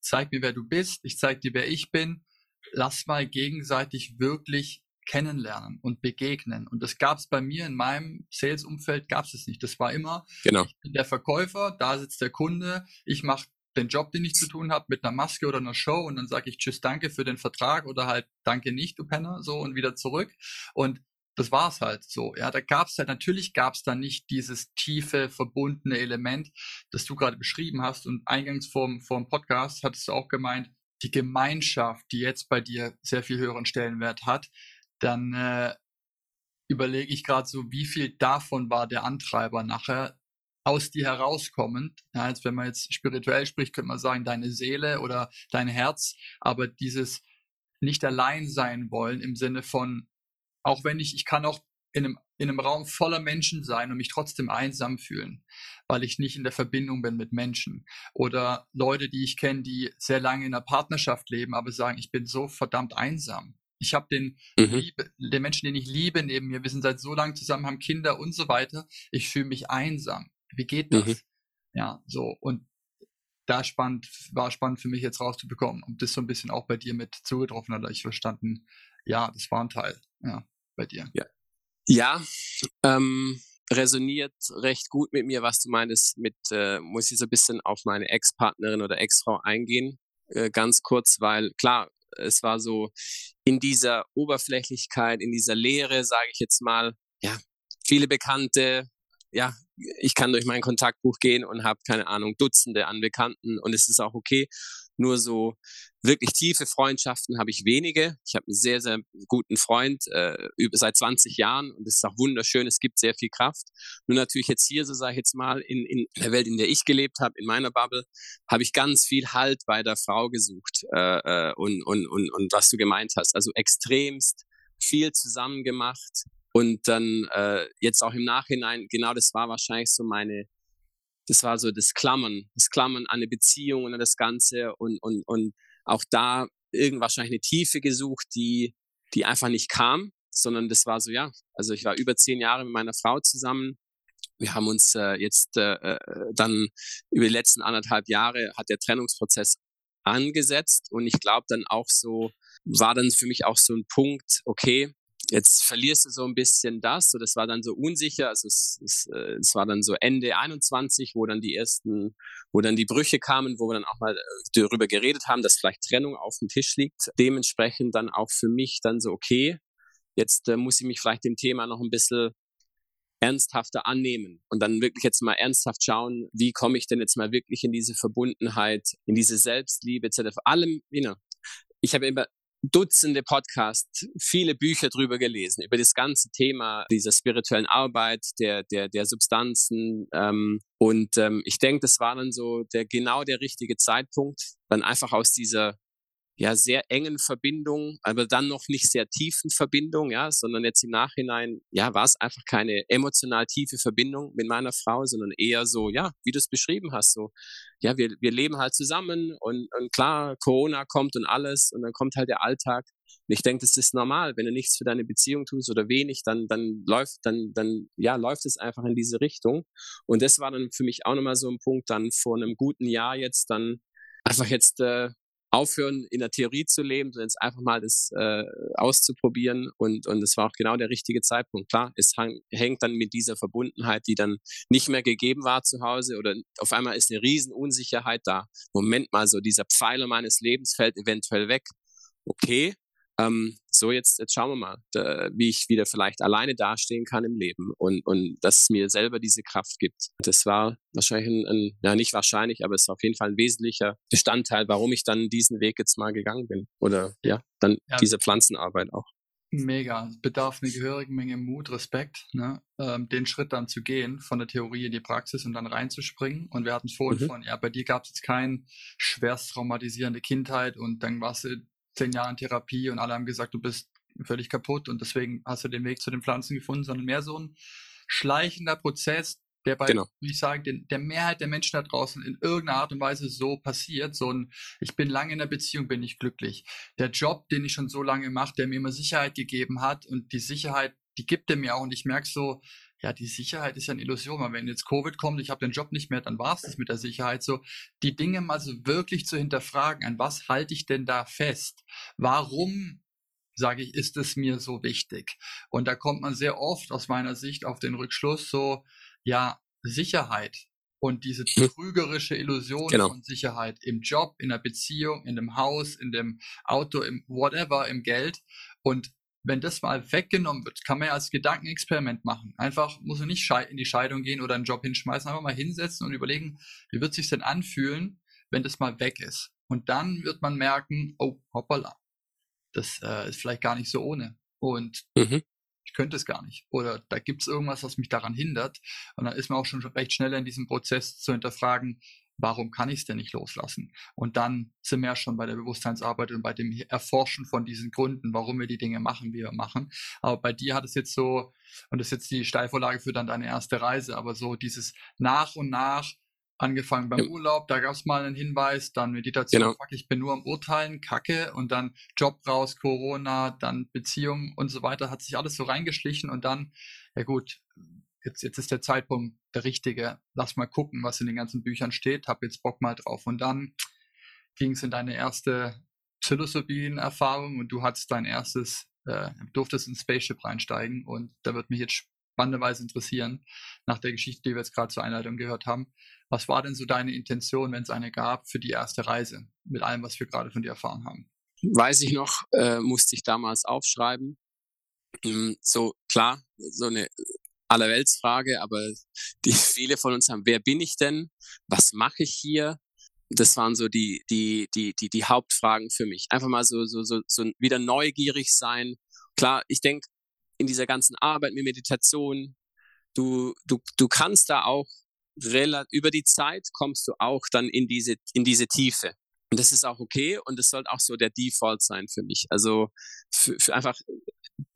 zeig mir, wer du bist, ich zeig dir, wer ich bin, lass mal gegenseitig wirklich kennenlernen und begegnen. Und das gab es bei mir in meinem Sales-Umfeld, gab es nicht. Das war immer, genau. ich bin der Verkäufer, da sitzt der Kunde, ich mache den Job, den ich zu tun habe, mit einer Maske oder einer Show und dann sage ich Tschüss, danke für den Vertrag oder halt Danke nicht, du Penner, so und wieder zurück. Und das war's halt so. Ja, da gab's halt, natürlich gab's da nicht dieses tiefe, verbundene Element, das du gerade beschrieben hast. Und eingangs vorm, vorm Podcast hattest du auch gemeint, die Gemeinschaft, die jetzt bei dir sehr viel höheren Stellenwert hat, dann äh, überlege ich gerade so, wie viel davon war der Antreiber nachher aus dir herauskommend. Ja, als wenn man jetzt spirituell spricht, könnte man sagen, deine Seele oder dein Herz, aber dieses nicht allein sein wollen im Sinne von auch wenn ich, ich kann auch in einem, in einem Raum voller Menschen sein und mich trotzdem einsam fühlen, weil ich nicht in der Verbindung bin mit Menschen. Oder Leute, die ich kenne, die sehr lange in einer Partnerschaft leben, aber sagen, ich bin so verdammt einsam. Ich habe den, mhm. Liebe, den Menschen, den ich liebe, neben mir. Wir sind seit so lange zusammen, haben Kinder und so weiter. Ich fühle mich einsam. Wie geht das? Mhm. Ja, so. Und da spannend, war spannend für mich jetzt rauszubekommen, ob das so ein bisschen auch bei dir mit zugetroffen hat. Ich verstanden, ja, das war ein Teil, ja, bei dir. Ja. Ja, ähm, resoniert recht gut mit mir, was du meinst, mit, äh, muss ich so ein bisschen auf meine Ex-Partnerin oder Ex-Frau eingehen, äh, ganz kurz, weil klar, es war so in dieser Oberflächlichkeit, in dieser Leere, sage ich jetzt mal, ja, viele Bekannte, ja, ich kann durch mein Kontaktbuch gehen und habe keine Ahnung Dutzende an Bekannten und es ist auch okay. Nur so wirklich tiefe Freundschaften habe ich wenige. Ich habe einen sehr sehr guten Freund äh, über seit 20 Jahren und es ist auch wunderschön. Es gibt sehr viel Kraft. Nur natürlich jetzt hier, so sage ich jetzt mal, in, in der Welt, in der ich gelebt habe, in meiner Bubble, habe ich ganz viel Halt bei der Frau gesucht äh, äh, und und und und was du gemeint hast. Also extremst viel zusammen gemacht und dann äh, jetzt auch im Nachhinein, genau das war wahrscheinlich so meine, das war so das Klammern, das Klammern an eine Beziehung und an das Ganze und, und, und auch da irgend wahrscheinlich eine Tiefe gesucht, die, die einfach nicht kam, sondern das war so, ja, also ich war über zehn Jahre mit meiner Frau zusammen. Wir haben uns äh, jetzt äh, äh dann über die letzten anderthalb Jahre hat der Trennungsprozess angesetzt und ich glaube dann auch so, war dann für mich auch so ein Punkt, okay, jetzt verlierst du so ein bisschen das. So, das war dann so unsicher. Also es, es, äh, es war dann so Ende 21, wo dann die ersten, wo dann die Brüche kamen, wo wir dann auch mal äh, darüber geredet haben, dass vielleicht Trennung auf dem Tisch liegt. Dementsprechend dann auch für mich dann so, okay, jetzt äh, muss ich mich vielleicht dem Thema noch ein bisschen ernsthafter annehmen und dann wirklich jetzt mal ernsthaft schauen, wie komme ich denn jetzt mal wirklich in diese Verbundenheit, in diese Selbstliebe etc. Vor allem, you know, ich habe immer Dutzende Podcasts, viele Bücher drüber gelesen, über das ganze Thema dieser spirituellen Arbeit, der, der, der Substanzen. Ähm, und ähm, ich denke, das war dann so der genau der richtige Zeitpunkt, dann einfach aus dieser ja sehr engen Verbindung, aber dann noch nicht sehr tiefen Verbindung, ja, sondern jetzt im Nachhinein, ja, war es einfach keine emotional tiefe Verbindung mit meiner Frau, sondern eher so, ja, wie du es beschrieben hast, so, ja, wir, wir leben halt zusammen und, und klar, Corona kommt und alles und dann kommt halt der Alltag. Und ich denke, das ist normal. Wenn du nichts für deine Beziehung tust oder wenig, dann, dann läuft, dann, dann, ja, läuft es einfach in diese Richtung. Und das war dann für mich auch nochmal so ein Punkt, dann vor einem guten Jahr jetzt dann einfach jetzt äh, aufhören, in der Theorie zu leben, sondern jetzt einfach mal das äh, auszuprobieren. Und, und war auch genau der richtige Zeitpunkt. Klar, es hang, hängt dann mit dieser Verbundenheit, die dann nicht mehr gegeben war zu Hause oder auf einmal ist eine Riesenunsicherheit da. Moment mal, so dieser Pfeiler meines Lebens fällt eventuell weg. Okay, ähm, so jetzt, jetzt schauen wir mal, da, wie ich wieder vielleicht alleine dastehen kann im Leben und, und dass es mir selber diese Kraft gibt. Das war wahrscheinlich ein, ein ja nicht wahrscheinlich, aber es ist auf jeden Fall ein wesentlicher Bestandteil, warum ich dann diesen Weg jetzt mal gegangen bin. Oder ja, dann ja. diese Pflanzenarbeit auch. Mega. Es bedarf eine gehörige Menge Mut, Respekt, ne? ähm, den Schritt dann zu gehen, von der Theorie in die Praxis und dann reinzuspringen. Und wir hatten es vorhin mhm. von, ja, bei dir gab es jetzt keine schwerst traumatisierende Kindheit und dann warst du zehn Jahren Therapie und alle haben gesagt, du bist völlig kaputt und deswegen hast du den Weg zu den Pflanzen gefunden, sondern mehr so ein schleichender Prozess, der bei, genau. wie ich sagen, den, der Mehrheit der Menschen da draußen in irgendeiner Art und Weise so passiert. So ein, ich bin lange in der Beziehung, bin ich glücklich. Der Job, den ich schon so lange mache, der mir immer Sicherheit gegeben hat und die Sicherheit, die gibt er mir auch und ich merke so, ja, die Sicherheit ist ja eine Illusion, weil wenn jetzt Covid kommt, ich habe den Job nicht mehr, dann war es das mit der Sicherheit. So, die Dinge mal so wirklich zu hinterfragen, an was halte ich denn da fest? Warum sage ich, ist es mir so wichtig? Und da kommt man sehr oft aus meiner Sicht auf den Rückschluss so, ja, Sicherheit und diese hm. trügerische Illusion genau. von Sicherheit im Job, in der Beziehung, in dem Haus, in dem Auto, im whatever, im Geld. Und wenn das mal weggenommen wird, kann man ja als Gedankenexperiment machen. Einfach muss man nicht in die Scheidung gehen oder einen Job hinschmeißen, einfach mal hinsetzen und überlegen, wie wird es sich denn anfühlen, wenn das mal weg ist. Und dann wird man merken, oh, hoppala, das äh, ist vielleicht gar nicht so ohne. Und mhm. ich könnte es gar nicht. Oder da gibt es irgendwas, was mich daran hindert. Und dann ist man auch schon recht schnell in diesem Prozess zu hinterfragen, warum kann ich es denn nicht loslassen? Und dann sind wir ja schon bei der Bewusstseinsarbeit und bei dem Erforschen von diesen Gründen, warum wir die Dinge machen, wie wir machen. Aber bei dir hat es jetzt so, und das ist jetzt die Steilvorlage für dann deine erste Reise, aber so dieses nach und nach angefangen beim ja. Urlaub, da gab es mal einen Hinweis, dann Meditation, genau. fuck, ich bin nur am Urteilen, Kacke und dann Job raus, Corona, dann Beziehung und so weiter, hat sich alles so reingeschlichen und dann, ja gut, jetzt, jetzt ist der Zeitpunkt der richtige, lass mal gucken, was in den ganzen Büchern steht, hab jetzt Bock mal drauf und dann ging es in deine erste Psilocybin-Erfahrung und du hattest dein erstes, äh, durftest ins Spaceship reinsteigen und da wird mich jetzt spannenderweise interessieren, nach der Geschichte, die wir jetzt gerade zur Einleitung gehört haben. Was war denn so deine Intention, wenn es eine gab, für die erste Reise, mit allem, was wir gerade von dir erfahren haben? Weiß ich noch, äh, musste ich damals aufschreiben. Hm, so klar, so eine Allerweltsfrage, aber die viele von uns haben, wer bin ich denn? Was mache ich hier? Das waren so die, die, die, die, die Hauptfragen für mich. Einfach mal so, so, so, so wieder neugierig sein. Klar, ich denke, in dieser ganzen Arbeit mit Meditation, du, du, du kannst da auch über die Zeit kommst du auch dann in diese, in diese Tiefe. Und das ist auch okay und das sollte auch so der Default sein für mich. Also für, für einfach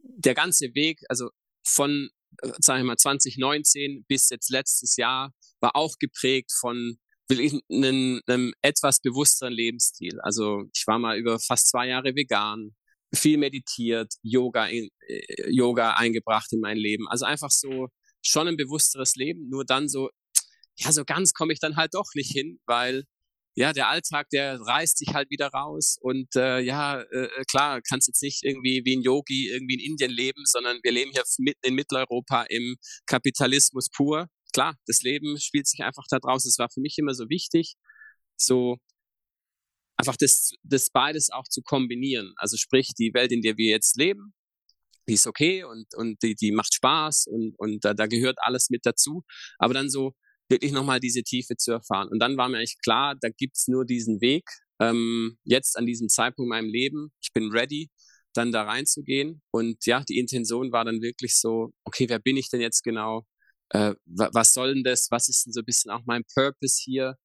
der ganze Weg, also von, sagen wir mal, 2019 bis jetzt letztes Jahr war auch geprägt von einem, einem etwas bewussteren Lebensstil. Also ich war mal über fast zwei Jahre vegan, viel meditiert, Yoga, in, äh, Yoga eingebracht in mein Leben. Also einfach so schon ein bewussteres Leben, nur dann so, ja, so ganz komme ich dann halt doch nicht hin, weil ja, der Alltag, der reißt sich halt wieder raus und äh, ja, äh, äh klar, kannst jetzt nicht irgendwie wie ein Yogi irgendwie in Indien leben, sondern wir leben hier mitten in Mitteleuropa im Kapitalismus pur. Klar, das Leben spielt sich einfach da draußen. Es war für mich immer so wichtig, so einfach das, das beides auch zu kombinieren. Also sprich, die Welt, in der wir jetzt leben, die ist okay und, und die, die macht Spaß und, und da, da gehört alles mit dazu. Aber dann so wirklich nochmal diese Tiefe zu erfahren. Und dann war mir eigentlich klar, da gibt's nur diesen Weg, ähm, jetzt an diesem Zeitpunkt in meinem Leben, ich bin ready, dann da reinzugehen. Und ja, die Intention war dann wirklich so, okay, wer bin ich denn jetzt genau? Äh, was soll denn das? Was ist denn so ein bisschen auch mein Purpose hier?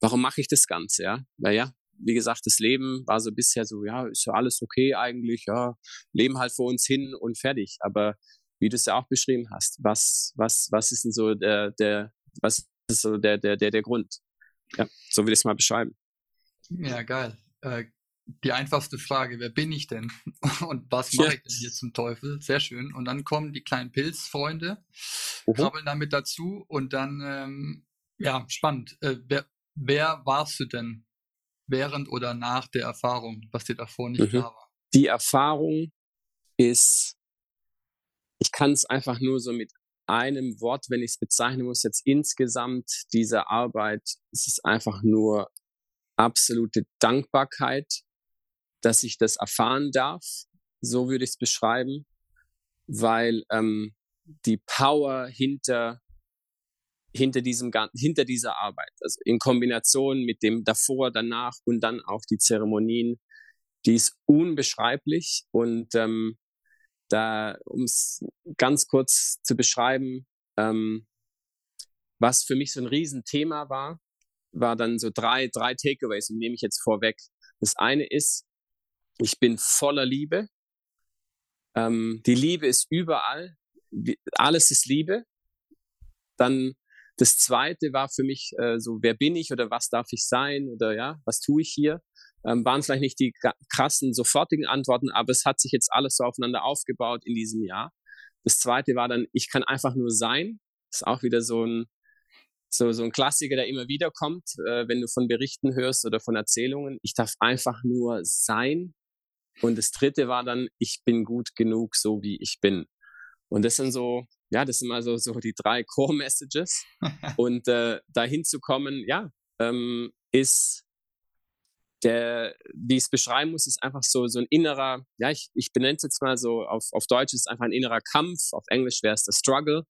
Warum mache ich das Ganze? Ja, weil ja, wie gesagt, das Leben war so bisher so, ja, ist ja alles okay eigentlich, ja, leben halt vor uns hin und fertig. Aber wie du es ja auch beschrieben hast, was, was, was ist denn so der, der, was ist so der, der, der, der Grund? Ja, so will ich es mal beschreiben. Ja, geil. Äh, die einfachste Frage, wer bin ich denn? Und was mache ich denn hier zum Teufel? Sehr schön. Und dann kommen die kleinen Pilzfreunde, krabbeln damit dazu und dann, ähm, ja, spannend. Äh, wer, wer warst du denn während oder nach der Erfahrung, was dir davor nicht mhm. klar war? Die Erfahrung ist, ich kann es einfach nur so mit einem Wort, wenn ich es bezeichnen muss, jetzt insgesamt diese Arbeit, es ist einfach nur absolute Dankbarkeit, dass ich das erfahren darf. So würde ich es beschreiben, weil ähm, die Power hinter hinter diesem hinter dieser Arbeit, also in Kombination mit dem davor, danach und dann auch die Zeremonien, die ist unbeschreiblich und ähm, da, um es ganz kurz zu beschreiben, ähm, was für mich so ein Riesenthema war, war dann so drei, drei Takeaways, die nehme ich jetzt vorweg. Das eine ist, ich bin voller Liebe. Ähm, die Liebe ist überall. Alles ist Liebe. Dann das zweite war für mich äh, so, wer bin ich oder was darf ich sein oder ja, was tue ich hier? Ähm, waren vielleicht nicht die krassen, sofortigen Antworten, aber es hat sich jetzt alles so aufeinander aufgebaut in diesem Jahr. Das zweite war dann, ich kann einfach nur sein. Das ist auch wieder so ein, so, so ein Klassiker, der immer wieder kommt, äh, wenn du von Berichten hörst oder von Erzählungen. Ich darf einfach nur sein. Und das dritte war dann, ich bin gut genug, so wie ich bin. Und das sind so, ja, das sind mal so, so die drei Core-Messages. und äh, dahin zu kommen, ja, ähm, ist der, wie ich es beschreiben muss, ist einfach so, so ein innerer, ja, ich, ich benenne es jetzt mal so, auf, auf Deutsch ist es einfach ein innerer Kampf, auf Englisch wäre es der Struggle.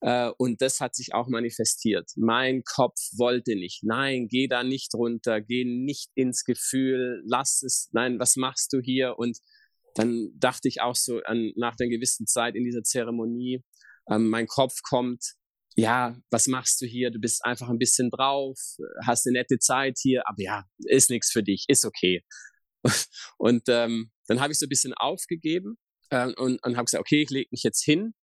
Äh, und das hat sich auch manifestiert. Mein Kopf wollte nicht. Nein, geh da nicht runter, geh nicht ins Gefühl, lass es, nein, was machst du hier? Und dann dachte ich auch so an, nach der gewissen Zeit in dieser Zeremonie, ähm, mein Kopf kommt, ja, was machst du hier? Du bist einfach ein bisschen drauf, hast eine nette Zeit hier, aber ja, ist nichts für dich, ist okay. Und ähm, dann habe ich so ein bisschen aufgegeben äh, und, und habe gesagt, okay, ich lege mich jetzt hin.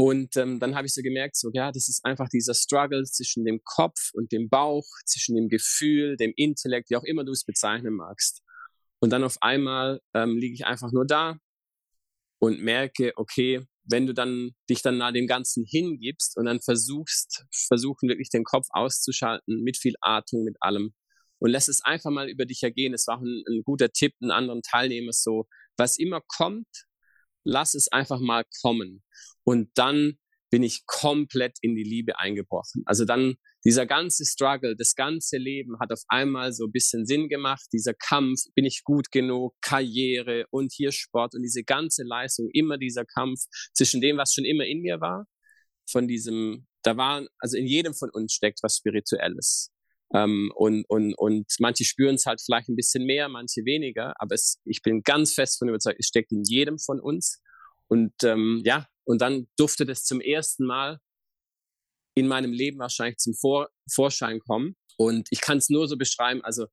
Und ähm, dann habe ich so gemerkt, so ja, das ist einfach dieser Struggle zwischen dem Kopf und dem Bauch, zwischen dem Gefühl, dem Intellekt, wie auch immer du es bezeichnen magst. Und dann auf einmal ähm, liege ich einfach nur da und merke, okay, wenn du dann dich dann nach dem Ganzen hingibst und dann versuchst, versuchen wirklich den Kopf auszuschalten mit viel Atmung, mit allem und lässt es einfach mal über dich ergehen. Es war ein, ein guter Tipp, einen anderen Teilnehmer so, was immer kommt, lass es einfach mal kommen. Und dann bin ich komplett in die Liebe eingebrochen. Also dann dieser ganze Struggle, das ganze Leben hat auf einmal so ein bisschen Sinn gemacht. Dieser Kampf, bin ich gut genug, Karriere und hier Sport und diese ganze Leistung, immer dieser Kampf zwischen dem, was schon immer in mir war, von diesem, da war, also in jedem von uns steckt was Spirituelles. Ähm, und, und, und manche spüren es halt vielleicht ein bisschen mehr, manche weniger, aber es, ich bin ganz fest von überzeugt, es steckt in jedem von uns. Und ähm, ja, und dann durfte das zum ersten Mal in meinem Leben wahrscheinlich zum Vor Vorschein kommen. Und ich kann es nur so beschreiben, also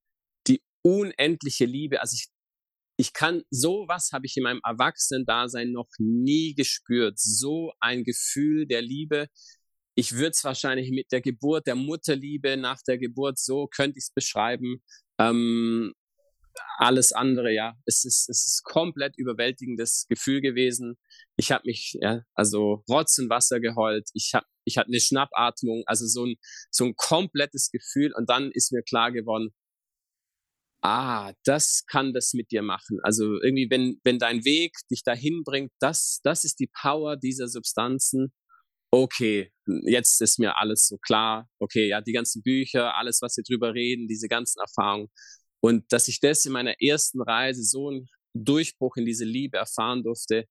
die unendliche Liebe, also ich, ich kann, sowas habe ich in meinem Erwachsenen-Dasein noch nie gespürt. So ein Gefühl der Liebe. Ich würde es wahrscheinlich mit der Geburt, der Mutterliebe nach der Geburt, so könnte ich es beschreiben. Ähm, alles andere, ja, es ist, es ist komplett überwältigendes Gefühl gewesen. Ich habe mich, ja, also Rotz und Wasser geheult. Ich habe, ich hatte eine Schnappatmung, also so ein, so ein komplettes Gefühl. Und dann ist mir klar geworden, ah, das kann das mit dir machen. Also irgendwie, wenn, wenn dein Weg dich dahin bringt, das, das ist die Power dieser Substanzen. Okay, jetzt ist mir alles so klar. Okay, ja, die ganzen Bücher, alles, was wir drüber reden, diese ganzen Erfahrungen. Und dass ich das in meiner ersten Reise so einen Durchbruch in diese Liebe erfahren durfte,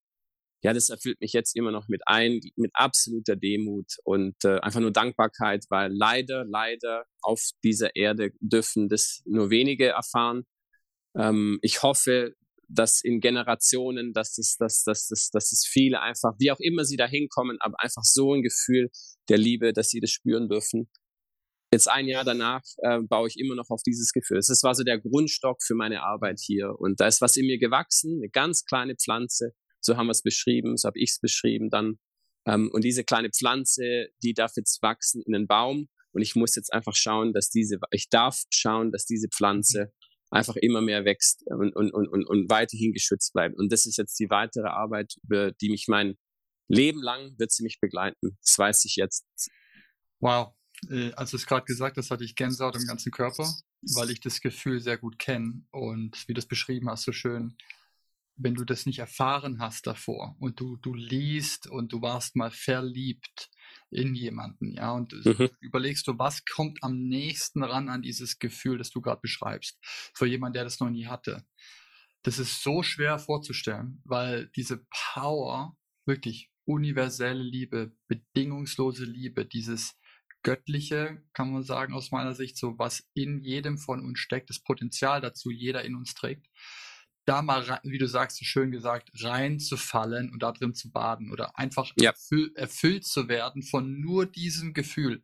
ja, das erfüllt mich jetzt immer noch mit ein, mit absoluter Demut und äh, einfach nur Dankbarkeit, weil leider, leider auf dieser Erde dürfen das nur wenige erfahren. Ähm, ich hoffe, dass in Generationen, dass das, dass, dass, dass, dass es viele einfach, wie auch immer sie da hinkommen, aber einfach so ein Gefühl der Liebe, dass sie das spüren dürfen. Jetzt ein Jahr danach äh, baue ich immer noch auf dieses Gefühl. Das war so der Grundstock für meine Arbeit hier. Und da ist was in mir gewachsen, eine ganz kleine Pflanze. So haben wir es beschrieben, so habe ich es beschrieben dann. Ähm, und diese kleine Pflanze, die darf jetzt wachsen in einen Baum. Und ich muss jetzt einfach schauen, dass diese, ich darf schauen, dass diese Pflanze einfach immer mehr wächst und, und, und, und, und weiterhin geschützt bleibt. Und das ist jetzt die weitere Arbeit, über die mich mein Leben lang wird sie mich begleiten. Das weiß ich jetzt. Wow äh, als du es gerade gesagt hast, hatte ich Gänsehaut im ganzen Körper, weil ich das Gefühl sehr gut kenne. Und wie du es beschrieben hast, so schön, wenn du das nicht erfahren hast davor und du, du liest und du warst mal verliebt in jemanden, ja, und mhm. überlegst du, was kommt am nächsten ran an dieses Gefühl, das du gerade beschreibst, für jemanden, der das noch nie hatte. Das ist so schwer vorzustellen, weil diese Power, wirklich universelle Liebe, bedingungslose Liebe, dieses Göttliche, kann man sagen, aus meiner Sicht, so was in jedem von uns steckt, das Potenzial dazu jeder in uns trägt, da mal, wie du sagst, so schön gesagt, reinzufallen und da drin zu baden oder einfach ja. erfüll, erfüllt zu werden von nur diesem Gefühl.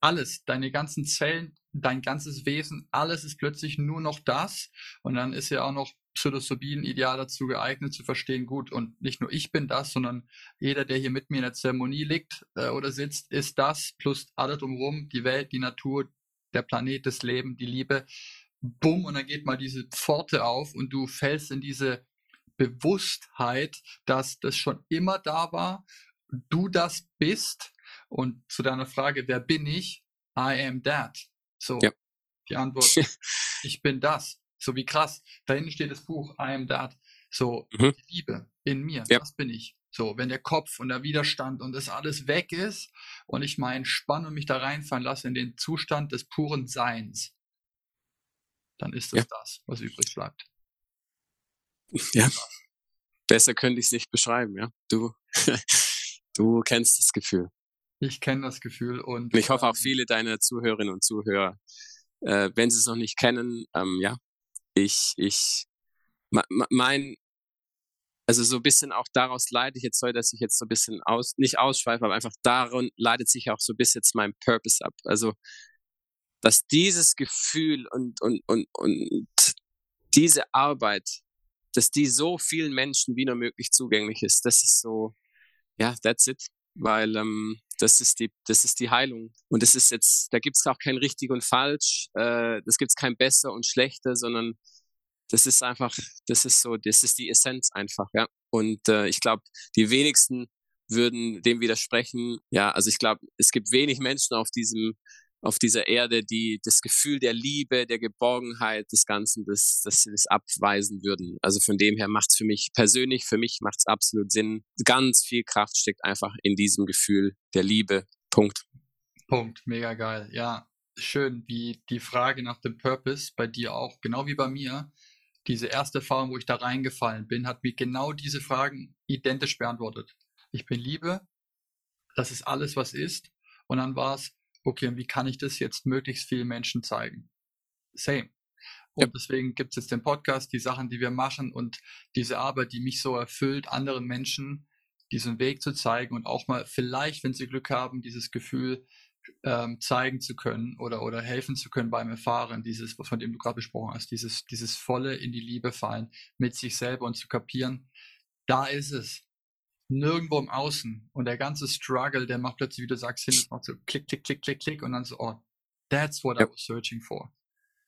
Alles, deine ganzen Zellen, dein ganzes Wesen, alles ist plötzlich nur noch das. Und dann ist ja auch noch Psilocybin ideal dazu geeignet zu verstehen, gut, und nicht nur ich bin das, sondern jeder, der hier mit mir in der Zeremonie liegt äh, oder sitzt, ist das, plus alle drumherum, die Welt, die Natur, der Planet, das Leben, die Liebe. Bumm, und dann geht mal diese Pforte auf und du fällst in diese Bewusstheit, dass das schon immer da war, du das bist. Und zu deiner Frage, wer bin ich? I am that. So, ja. die Antwort, ich bin das. So wie krass. Da hinten steht das Buch I am that. So, mhm. die Liebe in mir, ja. das bin ich. So, wenn der Kopf und der Widerstand und das alles weg ist und ich mal entspanne und mich da reinfallen lasse in den Zustand des puren Seins, dann ist es ja. das, was übrig bleibt. Ja. Besser könnte ich es nicht beschreiben, ja. Du, du kennst das Gefühl. Ich kenne das Gefühl und, und ich hoffe auch ähm viele deiner Zuhörerinnen und Zuhörer, äh, wenn sie es noch nicht kennen, ähm, ja, ich, ich, mein, also so ein bisschen auch daraus leite ich jetzt soll, dass ich jetzt so ein bisschen aus, nicht ausschweife, aber einfach daran leitet sich auch so ein bisschen jetzt mein Purpose ab. Also, dass dieses Gefühl und, und, und, und diese Arbeit, dass die so vielen Menschen wie nur möglich zugänglich ist, das ist so, ja, that's it. Weil ähm, das ist die, das ist die Heilung. Und das ist jetzt, da gibt's auch kein richtig und falsch, äh, das gibt's kein besser und schlechter, sondern das ist einfach, das ist so, das ist die Essenz einfach, ja. Und äh, ich glaube, die wenigsten würden dem widersprechen. Ja, also ich glaube, es gibt wenig Menschen auf diesem auf dieser Erde, die das Gefühl der Liebe, der Geborgenheit des Ganzen, das, das, das abweisen würden. Also von dem her macht es für mich persönlich, für mich macht es absolut Sinn. Ganz viel Kraft steckt einfach in diesem Gefühl der Liebe. Punkt. Punkt. Mega geil. Ja, schön, wie die Frage nach dem Purpose bei dir auch, genau wie bei mir, diese erste Erfahrung, wo ich da reingefallen bin, hat mir genau diese Fragen identisch beantwortet. Ich bin Liebe, das ist alles, was ist. Und dann war es, okay, und wie kann ich das jetzt möglichst vielen Menschen zeigen? Same. Und ja. deswegen gibt es jetzt den Podcast, die Sachen, die wir machen und diese Arbeit, die mich so erfüllt, anderen Menschen diesen Weg zu zeigen und auch mal vielleicht, wenn sie Glück haben, dieses Gefühl ähm, zeigen zu können oder, oder helfen zu können beim Erfahren, dieses, von dem du gerade besprochen hast, dieses, dieses volle in die Liebe fallen mit sich selber und zu kapieren, da ist es. Nirgendwo im Außen. Und der ganze Struggle, der macht plötzlich, wie du sagst, hin, macht so klick, klick, klick, klick, klick und dann so, oh, that's what ja. I was searching for.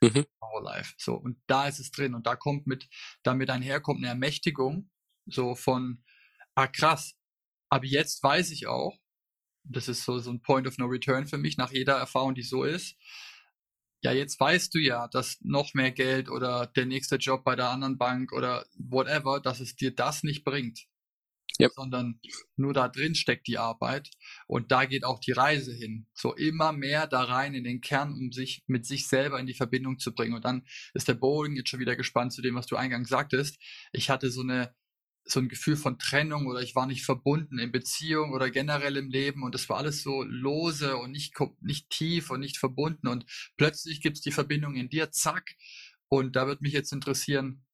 Mhm. Our life. So, und da ist es drin. Und da kommt mit, damit einherkommt eine Ermächtigung, so von, ah krass, aber jetzt weiß ich auch, das ist so, so ein Point of No Return für mich nach jeder Erfahrung, die so ist. Ja, jetzt weißt du ja, dass noch mehr Geld oder der nächste Job bei der anderen Bank oder whatever, dass es dir das nicht bringt. Yep. sondern nur da drin steckt die Arbeit und da geht auch die Reise hin. So immer mehr da rein in den Kern, um sich mit sich selber in die Verbindung zu bringen. Und dann ist der Boeing jetzt schon wieder gespannt zu dem, was du eingangs sagtest. Ich hatte so eine so ein Gefühl von Trennung oder ich war nicht verbunden in Beziehung oder generell im Leben und das war alles so lose und nicht, nicht tief und nicht verbunden und plötzlich gibt es die Verbindung in dir, zack. Und da wird mich jetzt interessieren,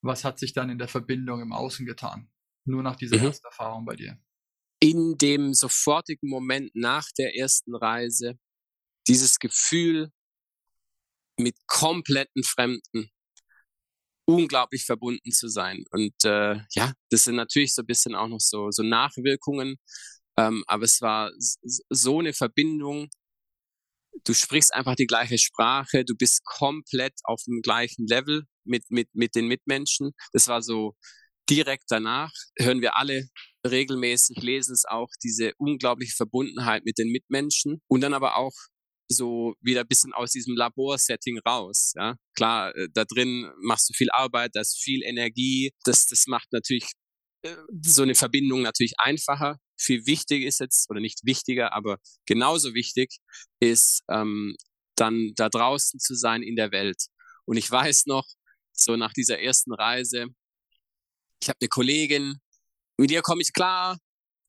was hat sich dann in der Verbindung im Außen getan? Nur nach dieser mhm. ersten Erfahrung bei dir. In dem sofortigen Moment nach der ersten Reise, dieses Gefühl mit kompletten Fremden, unglaublich verbunden zu sein. Und äh, ja, das sind natürlich so ein bisschen auch noch so, so Nachwirkungen. Ähm, aber es war so eine Verbindung. Du sprichst einfach die gleiche Sprache, du bist komplett auf dem gleichen Level mit, mit, mit den Mitmenschen. Das war so direkt danach, hören wir alle regelmäßig, lesen es auch, diese unglaubliche Verbundenheit mit den Mitmenschen und dann aber auch so wieder ein bisschen aus diesem Laborsetting raus. Ja? Klar, äh, da drin machst du viel Arbeit, da ist viel Energie. Das, das macht natürlich äh, so eine Verbindung natürlich einfacher. Viel wichtiger ist jetzt, oder nicht wichtiger, aber genauso wichtig ist, ähm, dann da draußen zu sein in der Welt. Und ich weiß noch, so nach dieser ersten Reise, ich habe eine Kollegin, mit ihr komme ich klar,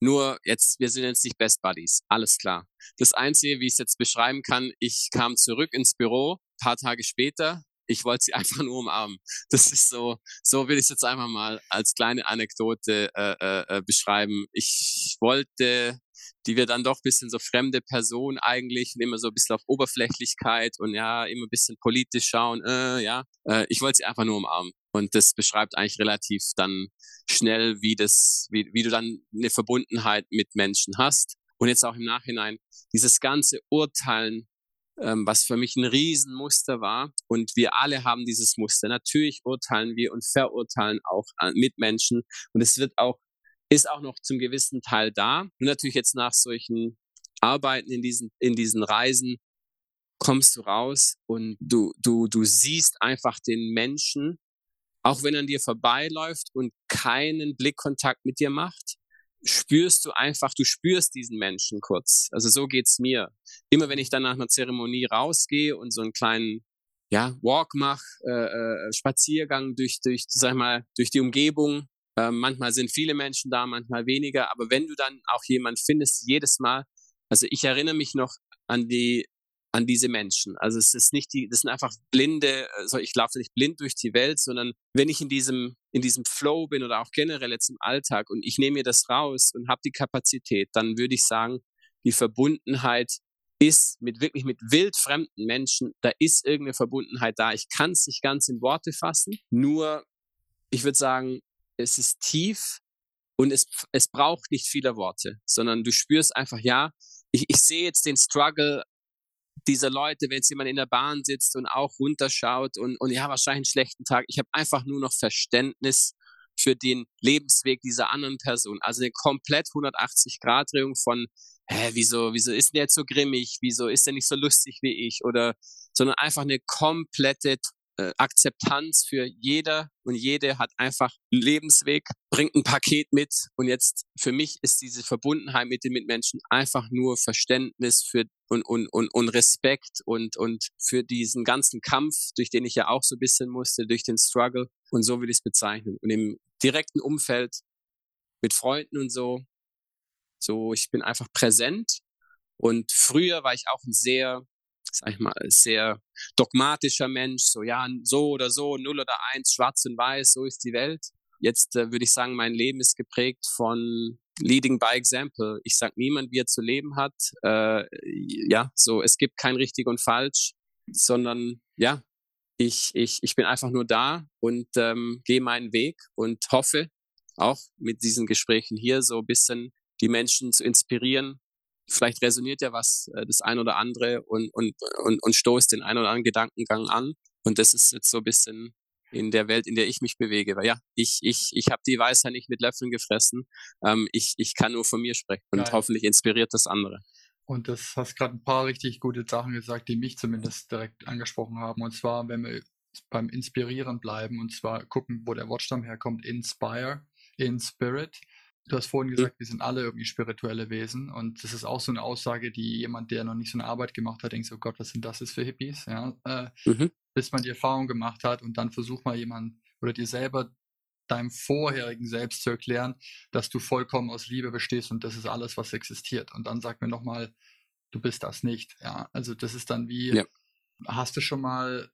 nur jetzt, wir sind jetzt nicht Best Buddies. Alles klar. Das Einzige, wie ich es jetzt beschreiben kann, ich kam zurück ins Büro, paar Tage später. Ich wollte sie einfach nur umarmen. Das ist so, so will ich es jetzt einfach mal als kleine Anekdote äh, äh, äh beschreiben. Ich wollte die wir dann doch bisschen so fremde Person eigentlich und immer so ein bisschen auf Oberflächlichkeit und ja, immer ein bisschen politisch schauen, äh, ja. Äh, ich wollte sie einfach nur umarmen. Und das beschreibt eigentlich relativ dann schnell, wie das, wie, wie du dann eine Verbundenheit mit Menschen hast. Und jetzt auch im Nachhinein dieses ganze Urteilen, ähm, was für mich ein Riesenmuster war. Und wir alle haben dieses Muster. Natürlich urteilen wir und verurteilen auch mit Menschen. Und es wird auch, ist auch noch zum gewissen Teil da. Und natürlich jetzt nach solchen Arbeiten in diesen, in diesen Reisen kommst du raus und du, du, du siehst einfach den Menschen auch wenn er an dir vorbeiläuft und keinen Blickkontakt mit dir macht, spürst du einfach, du spürst diesen Menschen kurz. Also so geht's mir. Immer wenn ich dann nach einer Zeremonie rausgehe und so einen kleinen ja, Walk mache, äh, äh, Spaziergang durch, durch, sag mal, durch die Umgebung. Äh, manchmal sind viele Menschen da, manchmal weniger. Aber wenn du dann auch jemanden findest, jedes Mal, also ich erinnere mich noch an die an diese Menschen. Also es ist nicht die, das sind einfach blinde, also ich laufe nicht blind durch die Welt, sondern wenn ich in diesem, in diesem Flow bin oder auch generell jetzt im Alltag und ich nehme mir das raus und habe die Kapazität, dann würde ich sagen, die Verbundenheit ist mit wirklich mit wildfremden Menschen, da ist irgendeine Verbundenheit da. Ich kann es nicht ganz in Worte fassen, nur ich würde sagen, es ist tief und es, es braucht nicht viele Worte, sondern du spürst einfach, ja, ich, ich sehe jetzt den Struggle dieser Leute, wenn jetzt jemand in der Bahn sitzt und auch runterschaut und, und ja, wahrscheinlich einen schlechten Tag. Ich habe einfach nur noch Verständnis für den Lebensweg dieser anderen Person. Also eine komplett 180-Grad-Drehung von, hä, wieso, wieso ist der jetzt so grimmig? Wieso ist der nicht so lustig wie ich? Oder, sondern einfach eine komplette äh, Akzeptanz für jeder und jede hat einfach einen Lebensweg, bringt ein Paket mit. Und jetzt für mich ist diese Verbundenheit mit den Mitmenschen einfach nur Verständnis für und, und, und, und Respekt und, und für diesen ganzen Kampf, durch den ich ja auch so ein bisschen musste, durch den Struggle. Und so will ich es bezeichnen. Und im direkten Umfeld mit Freunden und so, so ich bin einfach präsent. Und früher war ich auch ein sehr sag ich mal, sehr dogmatischer Mensch, so ja, so oder so, null oder eins, schwarz und weiß, so ist die Welt. Jetzt äh, würde ich sagen, mein Leben ist geprägt von Leading by Example. Ich sage niemand, wie er zu leben hat. Äh, ja, so es gibt kein richtig und falsch, sondern ja, ich, ich, ich bin einfach nur da und ähm, gehe meinen Weg und hoffe auch mit diesen Gesprächen hier so ein bisschen die Menschen zu inspirieren, vielleicht resoniert ja was äh, das ein oder andere und, und, und, und stoßt den ein oder anderen Gedankengang an. Und das ist jetzt so ein bisschen in der Welt, in der ich mich bewege. Weil ja, ich, ich, ich habe die Weisheit nicht mit Löffeln gefressen. Ähm, ich, ich kann nur von mir sprechen und Geil. hoffentlich inspiriert das andere. Und das hast gerade ein paar richtig gute Sachen gesagt, die mich zumindest direkt angesprochen haben. Und zwar, wenn wir beim Inspirieren bleiben und zwar gucken, wo der Wortstamm herkommt, inspire, in spirit. Du hast vorhin gesagt, wir sind alle irgendwie spirituelle Wesen und das ist auch so eine Aussage, die jemand, der noch nicht so eine Arbeit gemacht hat, denkt so, Gott, was sind das jetzt für Hippies? Ja, äh, mhm. Bis man die Erfahrung gemacht hat und dann versucht mal jemand oder dir selber deinem vorherigen Selbst zu erklären, dass du vollkommen aus Liebe bestehst und das ist alles, was existiert. Und dann sagt mir nochmal, du bist das nicht. Ja, also das ist dann wie, ja. hast du schon mal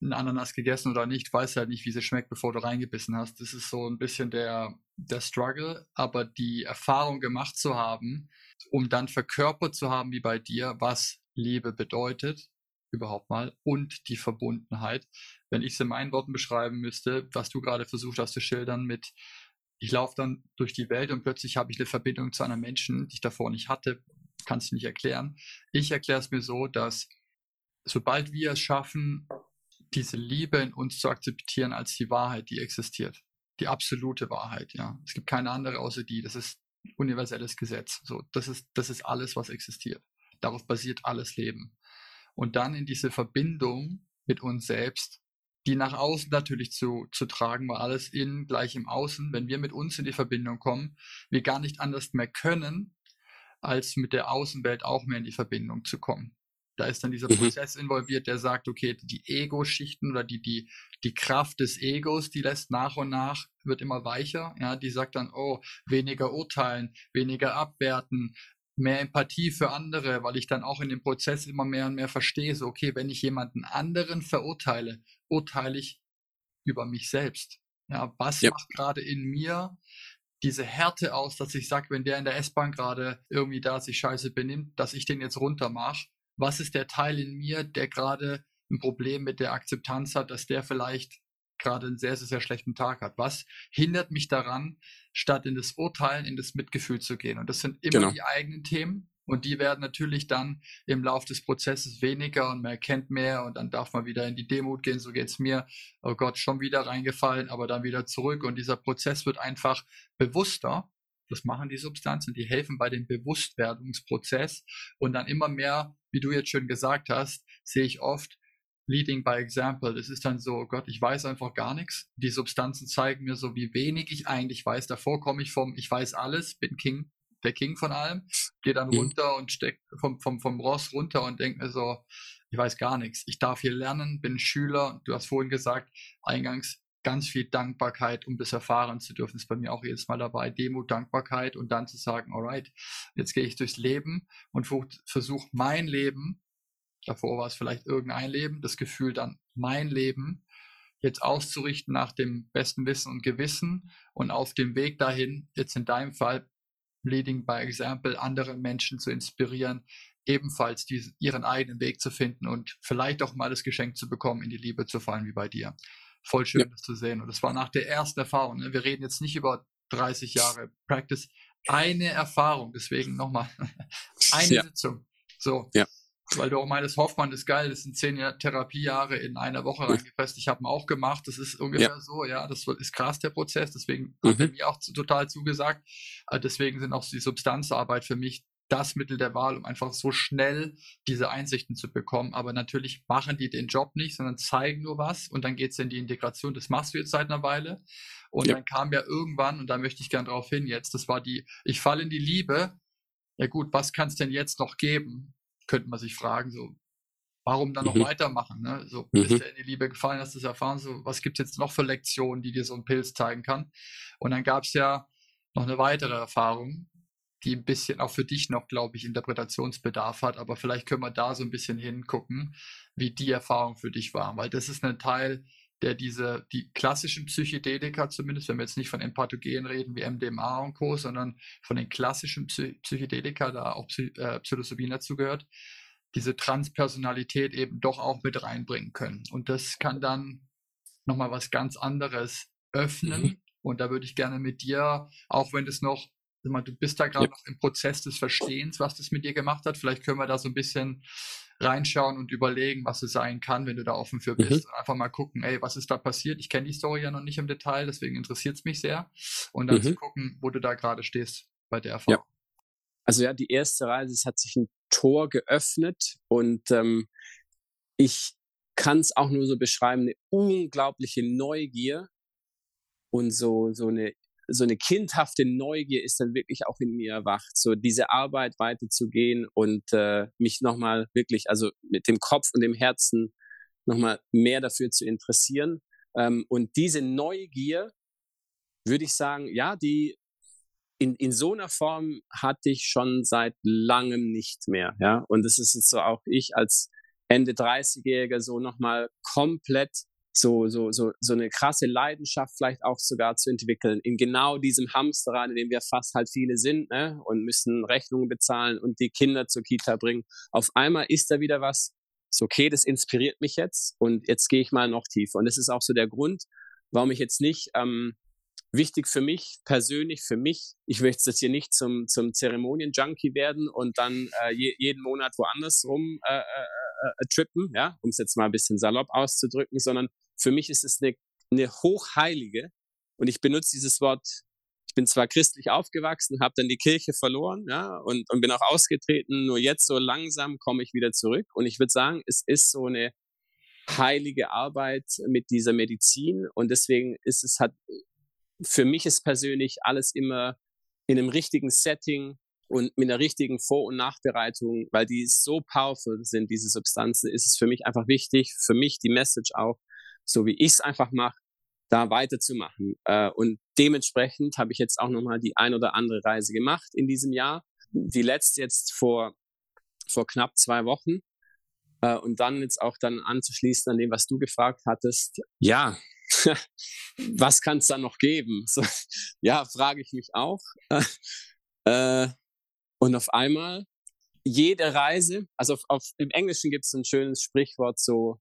einen Ananas gegessen oder nicht, weißt halt nicht, wie sie schmeckt, bevor du reingebissen hast. Das ist so ein bisschen der, der Struggle, aber die Erfahrung gemacht zu haben, um dann verkörpert zu haben, wie bei dir, was Liebe bedeutet, überhaupt mal, und die Verbundenheit. Wenn ich es in meinen Worten beschreiben müsste, was du gerade versucht hast zu schildern mit, ich laufe dann durch die Welt und plötzlich habe ich eine Verbindung zu einem Menschen, die ich davor nicht hatte, kann es nicht erklären. Ich erkläre es mir so, dass sobald wir es schaffen, diese Liebe in uns zu akzeptieren als die Wahrheit, die existiert. Die absolute Wahrheit, ja. Es gibt keine andere außer die. Das ist universelles Gesetz. So, das ist, das ist alles, was existiert. Darauf basiert alles Leben. Und dann in diese Verbindung mit uns selbst, die nach außen natürlich zu, zu tragen, weil alles innen gleich im Außen, wenn wir mit uns in die Verbindung kommen, wir gar nicht anders mehr können, als mit der Außenwelt auch mehr in die Verbindung zu kommen. Da ist dann dieser mhm. Prozess involviert, der sagt, okay, die Ego-Schichten oder die, die, die Kraft des Egos, die lässt nach und nach, wird immer weicher. Ja, die sagt dann, oh, weniger urteilen, weniger abwerten, mehr Empathie für andere, weil ich dann auch in dem Prozess immer mehr und mehr verstehe, so, okay, wenn ich jemanden anderen verurteile, urteile ich über mich selbst. Ja, was ja. macht gerade in mir diese Härte aus, dass ich sage, wenn der in der S-Bahn gerade irgendwie da sich scheiße benimmt, dass ich den jetzt runter mache was ist der Teil in mir, der gerade ein Problem mit der Akzeptanz hat, dass der vielleicht gerade einen sehr, sehr, sehr schlechten Tag hat. Was hindert mich daran, statt in das Urteilen, in das Mitgefühl zu gehen? Und das sind immer genau. die eigenen Themen. Und die werden natürlich dann im Lauf des Prozesses weniger und man erkennt mehr und dann darf man wieder in die Demut gehen. So geht es mir. Oh Gott, schon wieder reingefallen, aber dann wieder zurück. Und dieser Prozess wird einfach bewusster das machen die Substanzen, die helfen bei dem Bewusstwerdungsprozess. Und dann immer mehr, wie du jetzt schon gesagt hast, sehe ich oft Leading by Example. Das ist dann so, oh Gott, ich weiß einfach gar nichts. Die Substanzen zeigen mir so, wie wenig ich eigentlich weiß. Davor komme ich vom, ich weiß alles, bin King, der King von allem, gehe dann mhm. runter und steck vom, vom, vom Ross runter und denke mir so, ich weiß gar nichts. Ich darf hier lernen, bin Schüler. Du hast vorhin gesagt, eingangs, ganz viel Dankbarkeit, um das erfahren zu dürfen, ist bei mir auch jedes Mal dabei. Demut, Dankbarkeit und dann zu sagen, alright, jetzt gehe ich durchs Leben und versuche mein Leben Davor war es vielleicht irgendein Leben, das Gefühl dann mein Leben jetzt auszurichten nach dem besten Wissen und Gewissen und auf dem Weg dahin, jetzt in deinem Fall, leading by example, andere Menschen zu inspirieren, ebenfalls diesen, ihren eigenen Weg zu finden und vielleicht auch mal das Geschenk zu bekommen, in die Liebe zu fallen, wie bei dir. Voll schön, ja. das zu sehen. Und das war nach der ersten Erfahrung. Ne? Wir reden jetzt nicht über 30 Jahre Practice. Eine Erfahrung, deswegen nochmal eine ja. Sitzung. So. Ja. Weil du auch meinst, Hoffmann ist geil, das sind zehn Jahr Therapiejahre in einer Woche reingepresst. Ich habe ihn auch gemacht. Das ist ungefähr ja. so, ja. Das ist krass, der Prozess. Deswegen mhm. hat er mir auch total zugesagt. Äh, deswegen sind auch die Substanzarbeit für mich das Mittel der Wahl, um einfach so schnell diese Einsichten zu bekommen. Aber natürlich machen die den Job nicht, sondern zeigen nur was und dann geht es in die Integration. Das machst du jetzt seit einer Weile. Und ja. dann kam ja irgendwann, und da möchte ich gern drauf hin jetzt, das war die, ich falle in die Liebe. Ja gut, was kann es denn jetzt noch geben? Könnte man sich fragen, so, warum dann noch mhm. weitermachen? Ne? So, mhm. bist du in die Liebe gefallen, hast du es erfahren, so, was gibt es jetzt noch für Lektionen, die dir so ein Pilz zeigen kann? Und dann gab es ja noch eine weitere Erfahrung, die ein bisschen auch für dich noch, glaube ich, Interpretationsbedarf hat. Aber vielleicht können wir da so ein bisschen hingucken, wie die Erfahrung für dich war. Weil das ist ein Teil, der diese, die klassischen Psychedelika zumindest, wenn wir jetzt nicht von Empathogen reden wie MDMA und Co., sondern von den klassischen Psy Psychedelika, da auch Psy äh, Psilocybin dazugehört, diese Transpersonalität eben doch auch mit reinbringen können. Und das kann dann nochmal was ganz anderes öffnen. Mhm. Und da würde ich gerne mit dir, auch wenn es noch du bist da gerade ja. noch im Prozess des Verstehens, was das mit dir gemacht hat. Vielleicht können wir da so ein bisschen reinschauen und überlegen, was es sein kann, wenn du da offen für bist. Mhm. Einfach mal gucken, ey, was ist da passiert? Ich kenne die Story ja noch nicht im Detail, deswegen interessiert es mich sehr. Und dann mhm. zu gucken, wo du da gerade stehst bei der Erfahrung. Ja. Also ja, die erste Reise, es hat sich ein Tor geöffnet und ähm, ich kann es auch nur so beschreiben, eine unglaubliche Neugier und so, so eine so eine kindhafte Neugier ist dann wirklich auch in mir erwacht, so diese Arbeit weiterzugehen und äh, mich nochmal wirklich, also mit dem Kopf und dem Herzen nochmal mehr dafür zu interessieren. Ähm, und diese Neugier, würde ich sagen, ja, die in, in so einer Form hatte ich schon seit langem nicht mehr. Ja, und das ist jetzt so auch ich als Ende 30-Jähriger so nochmal komplett so, so, so, so eine krasse Leidenschaft vielleicht auch sogar zu entwickeln in genau diesem Hamsterrad, in dem wir fast halt viele sind ne? und müssen Rechnungen bezahlen und die Kinder zur Kita bringen. Auf einmal ist da wieder was, so okay, das inspiriert mich jetzt und jetzt gehe ich mal noch tiefer. Und das ist auch so der Grund, warum ich jetzt nicht ähm, wichtig für mich, persönlich für mich. Ich möchte jetzt hier nicht zum, zum Zeremonien-Junkie werden und dann äh, je, jeden Monat woanders rum äh, äh, äh, trippen, ja, um es jetzt mal ein bisschen salopp auszudrücken, sondern für mich ist es eine, eine hochheilige, und ich benutze dieses Wort, ich bin zwar christlich aufgewachsen, habe dann die Kirche verloren, ja, und, und bin auch ausgetreten, nur jetzt so langsam komme ich wieder zurück. Und ich würde sagen, es ist so eine heilige Arbeit mit dieser Medizin. Und deswegen ist es hat für mich ist persönlich alles immer in einem richtigen Setting und mit einer richtigen Vor- und Nachbereitung, weil die so powerful sind, diese Substanzen, ist es für mich einfach wichtig, für mich die Message auch, so wie ich es einfach mache, da weiterzumachen. Äh, und dementsprechend habe ich jetzt auch nochmal die ein oder andere Reise gemacht in diesem Jahr. Die letzte jetzt vor, vor knapp zwei Wochen. Äh, und dann jetzt auch dann anzuschließen an dem, was du gefragt hattest. Ja, was kann es da noch geben? So, ja, frage ich mich auch. Äh, und auf einmal jede Reise, also auf, auf, im Englischen gibt es ein schönes Sprichwort so,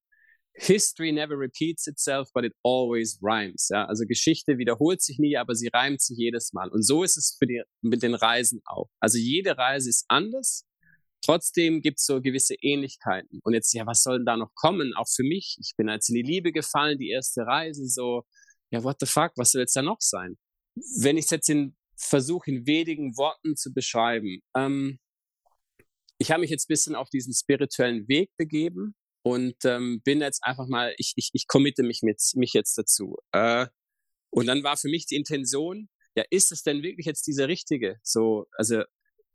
History never repeats itself, but it always rhymes. Ja, also Geschichte wiederholt sich nie, aber sie reimt sich jedes Mal. Und so ist es für die, mit den Reisen auch. Also jede Reise ist anders. Trotzdem gibt es so gewisse Ähnlichkeiten. Und jetzt, ja, was soll denn da noch kommen? Auch für mich. Ich bin als in die Liebe gefallen, die erste Reise, so, ja, what the fuck, was soll jetzt da noch sein? Wenn ich es jetzt in versuche, in wenigen Worten zu beschreiben. Ähm, ich habe mich jetzt ein bisschen auf diesen spirituellen Weg begeben und ähm, bin jetzt einfach mal, ich, ich, ich committe mich, mit, mich jetzt dazu. Äh, und dann war für mich die Intention, ja, ist es denn wirklich jetzt dieser richtige? So, also,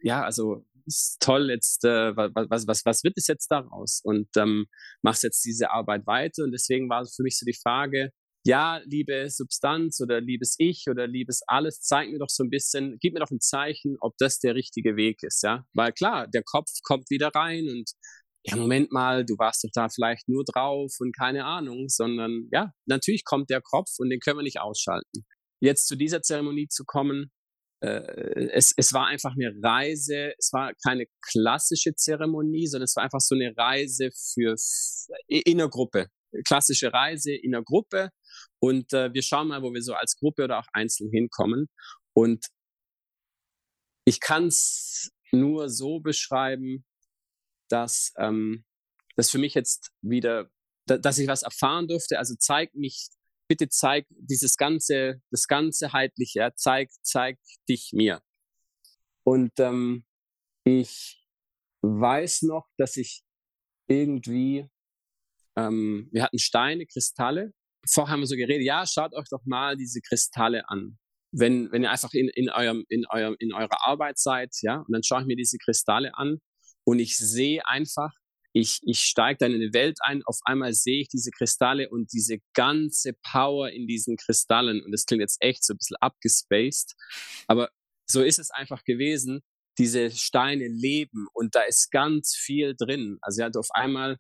ja, also ist toll, jetzt, äh, was, was, was wird es jetzt daraus? Und ähm, machst jetzt diese Arbeit weiter. Und deswegen war für mich so die Frage, ja, liebe Substanz oder liebes Ich oder liebes alles, zeig mir doch so ein bisschen, gib mir doch ein Zeichen, ob das der richtige Weg ist, ja. Weil klar, der Kopf kommt wieder rein und ja, Moment mal, du warst doch da vielleicht nur drauf und keine Ahnung, sondern ja, natürlich kommt der Kopf und den können wir nicht ausschalten. Jetzt zu dieser Zeremonie zu kommen, äh, es, es war einfach eine Reise, es war keine klassische Zeremonie, sondern es war einfach so eine Reise für in der Gruppe. Klassische Reise in der Gruppe und äh, wir schauen mal, wo wir so als Gruppe oder auch einzeln hinkommen. Und ich kann es nur so beschreiben, dass ähm, das für mich jetzt wieder, da, dass ich was erfahren durfte. Also zeig mich, bitte zeig dieses ganze, das ganze heitliche, ja, zeig, zeig dich mir. Und ähm, ich weiß noch, dass ich irgendwie, ähm, wir hatten Steine, Kristalle. Vorher haben wir so geredet, ja, schaut euch doch mal diese Kristalle an. Wenn, wenn ihr einfach in, in, eurem, in, eurem, in eurer Arbeit seid, ja, und dann schaue ich mir diese Kristalle an und ich sehe einfach, ich, ich steige dann in eine Welt ein, auf einmal sehe ich diese Kristalle und diese ganze Power in diesen Kristallen. Und das klingt jetzt echt so ein bisschen abgespaced, aber so ist es einfach gewesen. Diese Steine leben und da ist ganz viel drin. Also er hat auf einmal,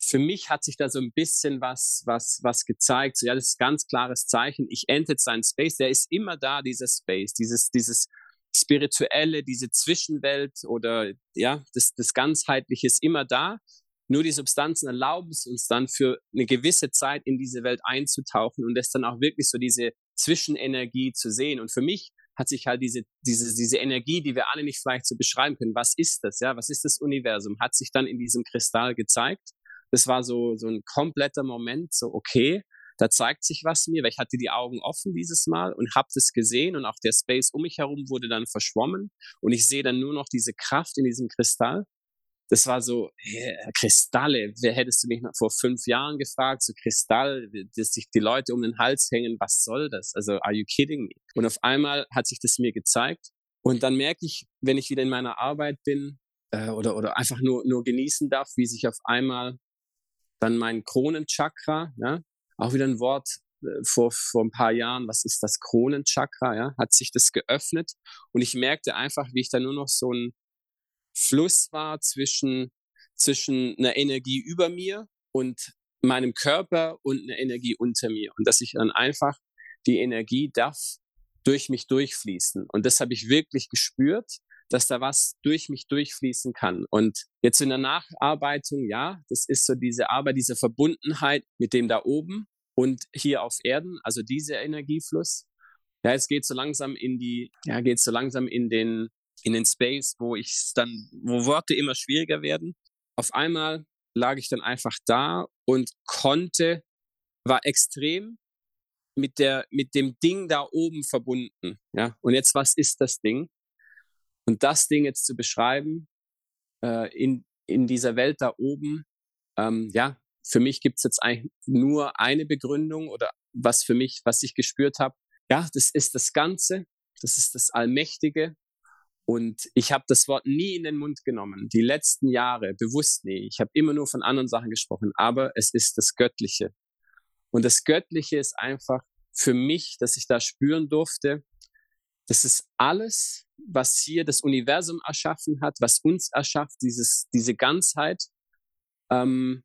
für mich hat sich da so ein bisschen was, was, was gezeigt. So, ja, das ist ganz klares Zeichen. Ich entet seinen Space. Der ist immer da, dieser Space, dieses, dieses, Spirituelle, diese Zwischenwelt oder ja, das, das Ganzheitliche ist immer da. Nur die Substanzen erlauben es uns dann für eine gewisse Zeit in diese Welt einzutauchen und das dann auch wirklich so diese Zwischenenergie zu sehen. Und für mich hat sich halt diese, diese, diese Energie, die wir alle nicht vielleicht so beschreiben können, was ist das, ja, was ist das Universum, hat sich dann in diesem Kristall gezeigt. Das war so, so ein kompletter Moment, so okay, da zeigt sich was mir, weil ich hatte die Augen offen dieses Mal und habe das gesehen und auch der Space um mich herum wurde dann verschwommen und ich sehe dann nur noch diese Kraft in diesem Kristall. Das war so, hey, Kristalle, wer hättest du mich vor fünf Jahren gefragt, so Kristall, dass sich die Leute um den Hals hängen, was soll das? Also, are you kidding me? Und auf einmal hat sich das mir gezeigt und dann merke ich, wenn ich wieder in meiner Arbeit bin, äh, oder, oder einfach nur, nur genießen darf, wie sich auf einmal dann mein Kronenchakra, ja, auch wieder ein Wort äh, vor, vor ein paar Jahren, was ist das? Kronenchakra, ja, hat sich das geöffnet. Und ich merkte einfach, wie ich da nur noch so ein Fluss war zwischen, zwischen einer Energie über mir und meinem Körper und einer Energie unter mir. Und dass ich dann einfach die Energie darf durch mich durchfließen. Und das habe ich wirklich gespürt, dass da was durch mich durchfließen kann. Und jetzt in der Nacharbeitung, ja, das ist so diese Arbeit, diese Verbundenheit mit dem da oben und hier auf Erden, also dieser Energiefluss. Ja, es geht so langsam in die, ja, geht so langsam in den, in den Space, wo ich dann, wo Worte immer schwieriger werden. Auf einmal lag ich dann einfach da und konnte, war extrem mit der, mit dem Ding da oben verbunden. Ja, und jetzt, was ist das Ding? Und das Ding jetzt zu beschreiben äh, in, in dieser Welt da oben, ähm, ja, für mich gibt's jetzt eigentlich nur eine Begründung oder was für mich, was ich gespürt habe. Ja, das ist das Ganze, das ist das Allmächtige. Und ich habe das Wort nie in den Mund genommen, die letzten Jahre bewusst nie. Ich habe immer nur von anderen Sachen gesprochen, aber es ist das Göttliche. Und das Göttliche ist einfach für mich, dass ich da spüren durfte, das ist alles, was hier das Universum erschaffen hat, was uns erschafft, dieses, diese Ganzheit. Ähm,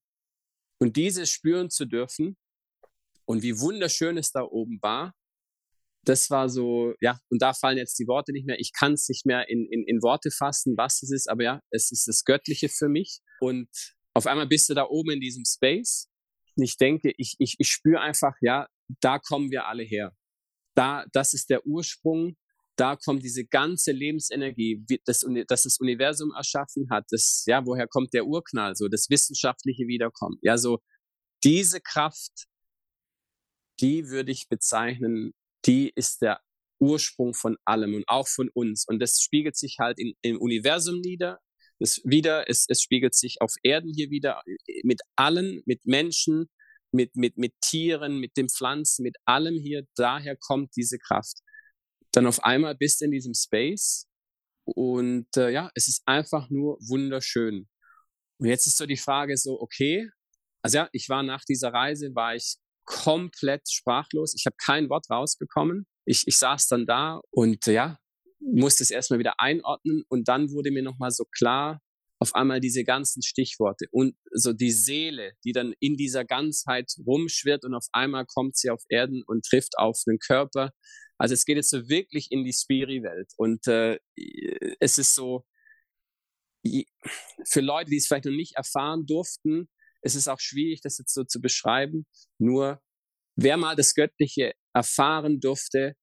und diese spüren zu dürfen und wie wunderschön es da oben war, das war so, ja, und da fallen jetzt die Worte nicht mehr. Ich kann es nicht mehr in, in, in Worte fassen, was es ist, aber ja, es ist das Göttliche für mich. Und auf einmal bist du da oben in diesem Space. Und ich denke, ich, ich, ich spüre einfach, ja, da kommen wir alle her. Da, das ist der Ursprung da kommt diese ganze Lebensenergie, das, das das Universum erschaffen hat, das, ja, woher kommt der Urknall, so das wissenschaftliche Wiederkommen. Ja, so diese Kraft, die würde ich bezeichnen, die ist der Ursprung von allem und auch von uns. Und das spiegelt sich halt in, im Universum nieder. Das wieder, es, es spiegelt sich auf Erden hier wieder mit allen, mit Menschen, mit, mit, mit Tieren, mit den Pflanzen, mit allem hier. Daher kommt diese Kraft dann auf einmal bist du in diesem Space und äh, ja, es ist einfach nur wunderschön. Und jetzt ist so die Frage so, okay, also ja, ich war nach dieser Reise, war ich komplett sprachlos. Ich habe kein Wort rausbekommen. Ich, ich saß dann da und äh, ja, musste es erstmal wieder einordnen und dann wurde mir nochmal so klar, auf einmal diese ganzen Stichworte und so die Seele, die dann in dieser Ganzheit rumschwirrt und auf einmal kommt sie auf Erden und trifft auf den Körper. Also es geht jetzt so wirklich in die Spiri-Welt und äh, es ist so, für Leute, die es vielleicht noch nicht erfahren durften, ist es auch schwierig, das jetzt so zu beschreiben. Nur wer mal das Göttliche erfahren durfte,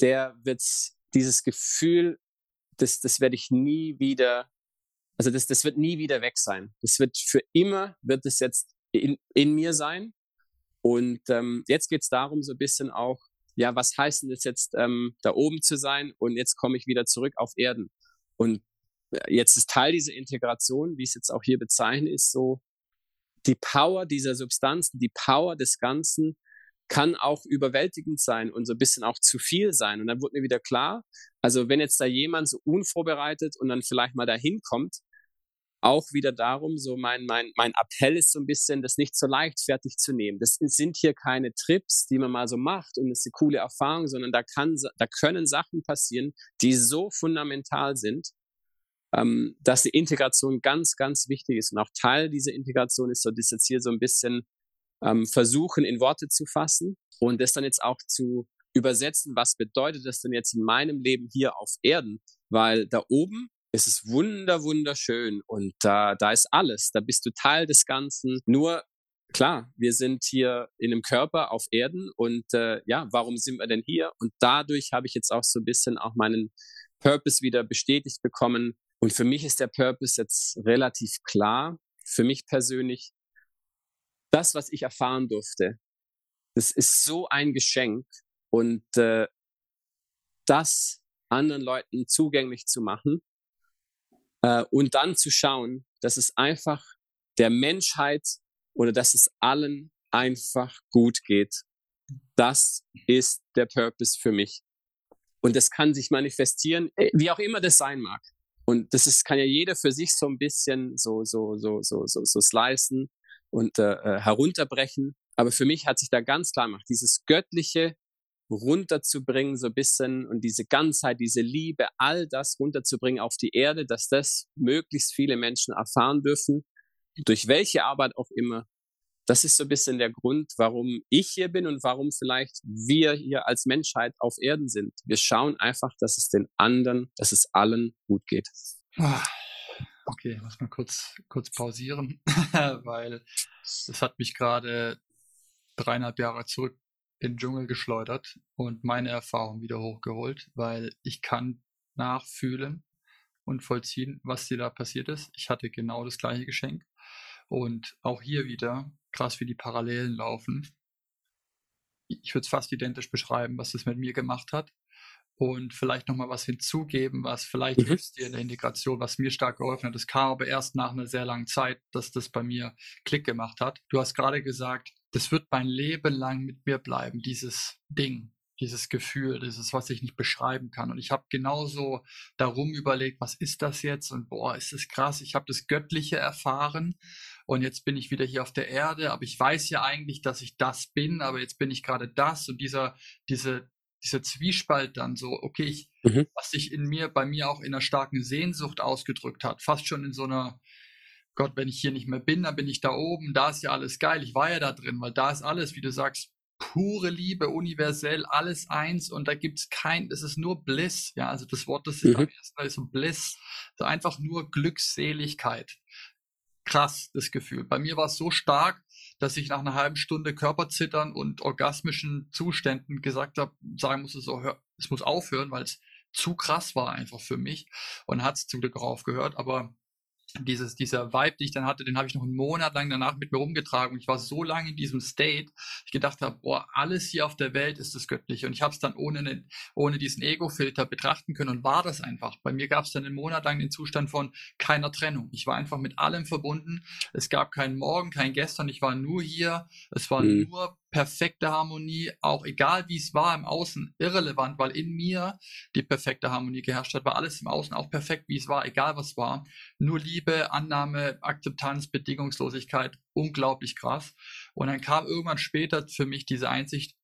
der wird dieses Gefühl, das, das werde ich nie wieder, also das, das wird nie wieder weg sein. Das wird für immer, wird es jetzt in, in mir sein. Und ähm, jetzt geht es darum, so ein bisschen auch, ja, was heißt denn das jetzt, ähm, da oben zu sein und jetzt komme ich wieder zurück auf Erden. Und äh, jetzt ist Teil dieser Integration, wie es jetzt auch hier bezeichne, ist so, die Power dieser Substanzen, die Power des Ganzen kann auch überwältigend sein und so ein bisschen auch zu viel sein. Und dann wurde mir wieder klar, also wenn jetzt da jemand so unvorbereitet und dann vielleicht mal dahin kommt, auch wieder darum, so mein, mein, mein Appell ist so ein bisschen, das nicht so leichtfertig zu nehmen. Das sind hier keine Trips, die man mal so macht und es ist eine coole Erfahrung, sondern da kann, da können Sachen passieren, die so fundamental sind, ähm, dass die Integration ganz, ganz wichtig ist. Und auch Teil dieser Integration ist so, das jetzt hier so ein bisschen ähm, versuchen, in Worte zu fassen und das dann jetzt auch zu übersetzen, was bedeutet das denn jetzt in meinem Leben hier auf Erden? Weil da oben ist es wunder, wunderschön und da, da ist alles, da bist du Teil des Ganzen. Nur klar, wir sind hier in einem Körper auf Erden und äh, ja, warum sind wir denn hier? Und dadurch habe ich jetzt auch so ein bisschen auch meinen Purpose wieder bestätigt bekommen, und für mich ist der Purpose jetzt relativ klar. Für mich persönlich, das, was ich erfahren durfte, das ist so ein Geschenk. Und äh, das anderen Leuten zugänglich zu machen äh, und dann zu schauen, dass es einfach der Menschheit oder dass es allen einfach gut geht. Das ist der Purpose für mich. Und das kann sich manifestieren, äh, wie auch immer das sein mag. Und das ist, kann ja jeder für sich so ein bisschen so, so, so, so, so, so slicen und äh, äh, herunterbrechen. Aber für mich hat sich da ganz klar gemacht, dieses Göttliche runterzubringen, so ein bisschen und diese Ganzheit, diese Liebe, all das runterzubringen auf die Erde, dass das möglichst viele Menschen erfahren dürfen, durch welche Arbeit auch immer das ist so ein bisschen der Grund, warum ich hier bin und warum vielleicht wir hier als Menschheit auf Erden sind. Wir schauen einfach, dass es den anderen, dass es allen gut geht. Ah, okay, muss mal kurz, kurz pausieren, weil das hat mich gerade dreieinhalb Jahre zurück in den Dschungel geschleudert und meine Erfahrung wieder hochgeholt, weil ich kann nachfühlen und vollziehen, was dir da passiert ist. Ich hatte genau das gleiche Geschenk. Und auch hier wieder, krass wie die Parallelen laufen. Ich würde es fast identisch beschreiben, was das mit mir gemacht hat. Und vielleicht nochmal was hinzugeben, was vielleicht mhm. hilft dir in der Integration, was mir stark geholfen hat. Das kam aber erst nach einer sehr langen Zeit, dass das bei mir Klick gemacht hat. Du hast gerade gesagt, das wird mein Leben lang mit mir bleiben, dieses Ding dieses Gefühl, dieses, was ich nicht beschreiben kann. Und ich habe genauso darum überlegt, was ist das jetzt? Und boah, ist das krass. Ich habe das Göttliche erfahren und jetzt bin ich wieder hier auf der Erde, aber ich weiß ja eigentlich, dass ich das bin, aber jetzt bin ich gerade das und dieser, diese, dieser Zwiespalt dann so, okay, ich, mhm. was sich in mir, bei mir auch in einer starken Sehnsucht ausgedrückt hat, fast schon in so einer, Gott, wenn ich hier nicht mehr bin, dann bin ich da oben, da ist ja alles geil, ich war ja da drin, weil da ist alles, wie du sagst, pure Liebe, universell, alles eins und da gibt es kein, es ist nur Bliss, ja, also das Wort, das ist mhm. am ersten Mal so Bliss, so einfach nur Glückseligkeit. Krass, das Gefühl. Bei mir war es so stark, dass ich nach einer halben Stunde Körperzittern und orgasmischen Zuständen gesagt habe, sagen musste, so, hör, es muss aufhören, weil es zu krass war einfach für mich und hat es zum Glück auch aufgehört, aber dieses, dieser Vibe, den ich dann hatte, den habe ich noch einen Monat lang danach mit mir rumgetragen. Und ich war so lange in diesem State, ich gedacht habe, boah, alles hier auf der Welt ist das Göttliche. Und ich habe es dann ohne, ne, ohne diesen Ego-Filter betrachten können und war das einfach. Bei mir gab es dann einen Monat lang den Zustand von keiner Trennung. Ich war einfach mit allem verbunden. Es gab keinen Morgen, kein Gestern. Ich war nur hier. Es war mhm. nur perfekte Harmonie, auch egal wie es war im Außen, irrelevant, weil in mir die perfekte Harmonie geherrscht hat, war alles im Außen auch perfekt, wie es war, egal was war. Nur Liebe, Annahme, Akzeptanz, Bedingungslosigkeit, unglaublich krass. Und dann kam irgendwann später für mich diese Einsicht,